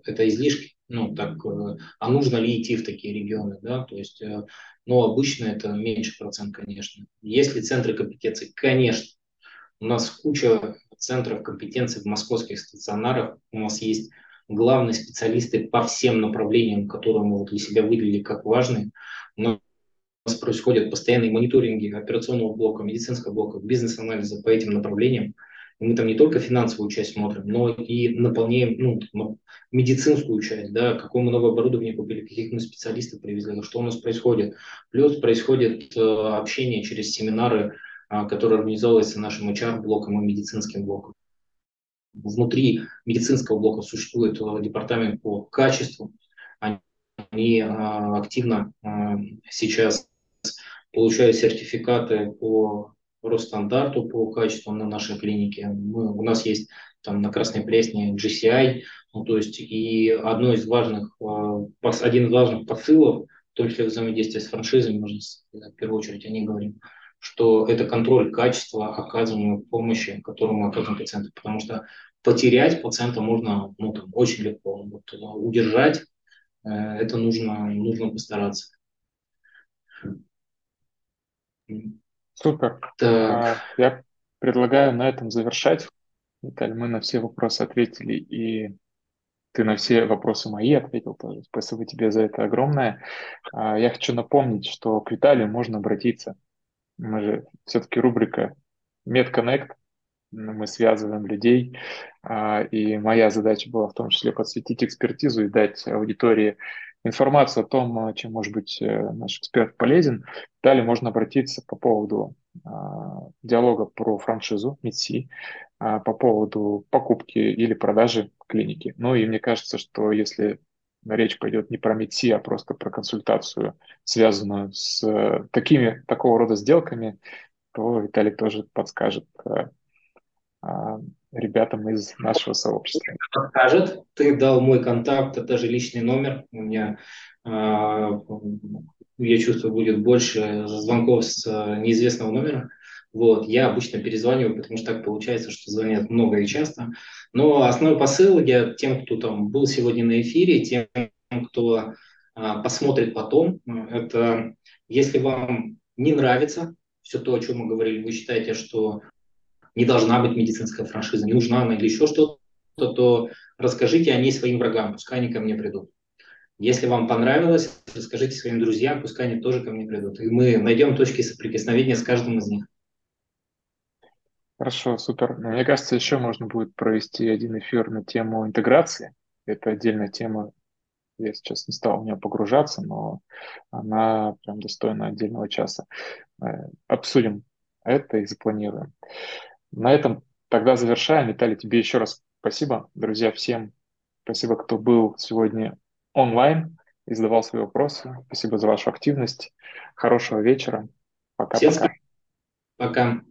это излишки. Ну, так, э, а нужно ли идти в такие регионы, да, то есть э, но обычно это меньше процент, конечно. Есть ли центры компетенции? Конечно. У нас куча центров компетенции в московских стационарах. У нас есть главные специалисты по всем направлениям, которые мы вот для себя выделили как важные. У нас происходят постоянные мониторинги операционного блока, медицинского блока, бизнес-анализа по этим направлениям мы там не только финансовую часть смотрим, но и наполняем ну, медицинскую часть, да, какое мы новое оборудование купили, каких мы специалистов привезли, что у нас происходит. Плюс происходит э, общение через семинары, э, которые организовываются нашим HR-блоком и медицинским блоком. Внутри медицинского блока существует э, департамент по качеству. Они э, активно э, сейчас получают сертификаты по Росстандарту по качеству на нашей клинике. Мы, у нас есть там на Красной Пресне GCI, ну, то есть и одно из важных, а, один из важных посылов, в том взаимодействие с франшизами, можно в первую очередь о ней говорим, что это контроль качества оказываемой помощи, которую мы оказываем пациенту, потому что потерять пациента можно ну, там, очень легко, вот, удержать э, это нужно, нужно постараться. Супер. Так. А, я предлагаю на этом завершать. Виталий, мы на все вопросы ответили, и ты на все вопросы мои ответил тоже. Спасибо тебе за это огромное. А, я хочу напомнить, что к Виталию можно обратиться. Мы же все-таки рубрика MedConnect, мы связываем людей, а, и моя задача была в том числе подсветить экспертизу и дать аудитории информацию о том, чем может быть наш эксперт полезен, далее можно обратиться по поводу диалога про франшизу МИДСИ, по поводу покупки или продажи клиники. Ну и мне кажется, что если речь пойдет не про МИДСИ, а просто про консультацию, связанную с такими, такого рода сделками, то Виталий тоже подскажет а, ребятам из нашего сообщества. Подскажет. Ты дал мой контакт, это же личный номер. У меня, а, я чувствую, будет больше звонков с неизвестного номера. Вот, я обычно перезваниваю, потому что так получается, что звонят много и часто. Но основной посыл я тем, кто там был сегодня на эфире, тем, кто а, посмотрит потом, это если вам не нравится все то, о чем мы говорили, вы считаете, что не должна быть медицинская франшиза, не нужна она или еще что-то, то расскажите о ней своим врагам, пускай они ко мне придут. Если вам понравилось, расскажите своим друзьям, пускай они тоже ко мне придут. И мы найдем точки соприкосновения с каждым из них. Хорошо, супер. Мне кажется, еще можно будет провести один эфир на тему интеграции. Это отдельная тема. Я сейчас не стал в нее погружаться, но она прям достойна отдельного часа. Э, обсудим это и запланируем. На этом тогда завершаем. Виталий, тебе еще раз спасибо. Друзья, всем спасибо, кто был сегодня онлайн и задавал свои вопросы. Спасибо за вашу активность. Хорошего вечера. Пока-пока. Пока.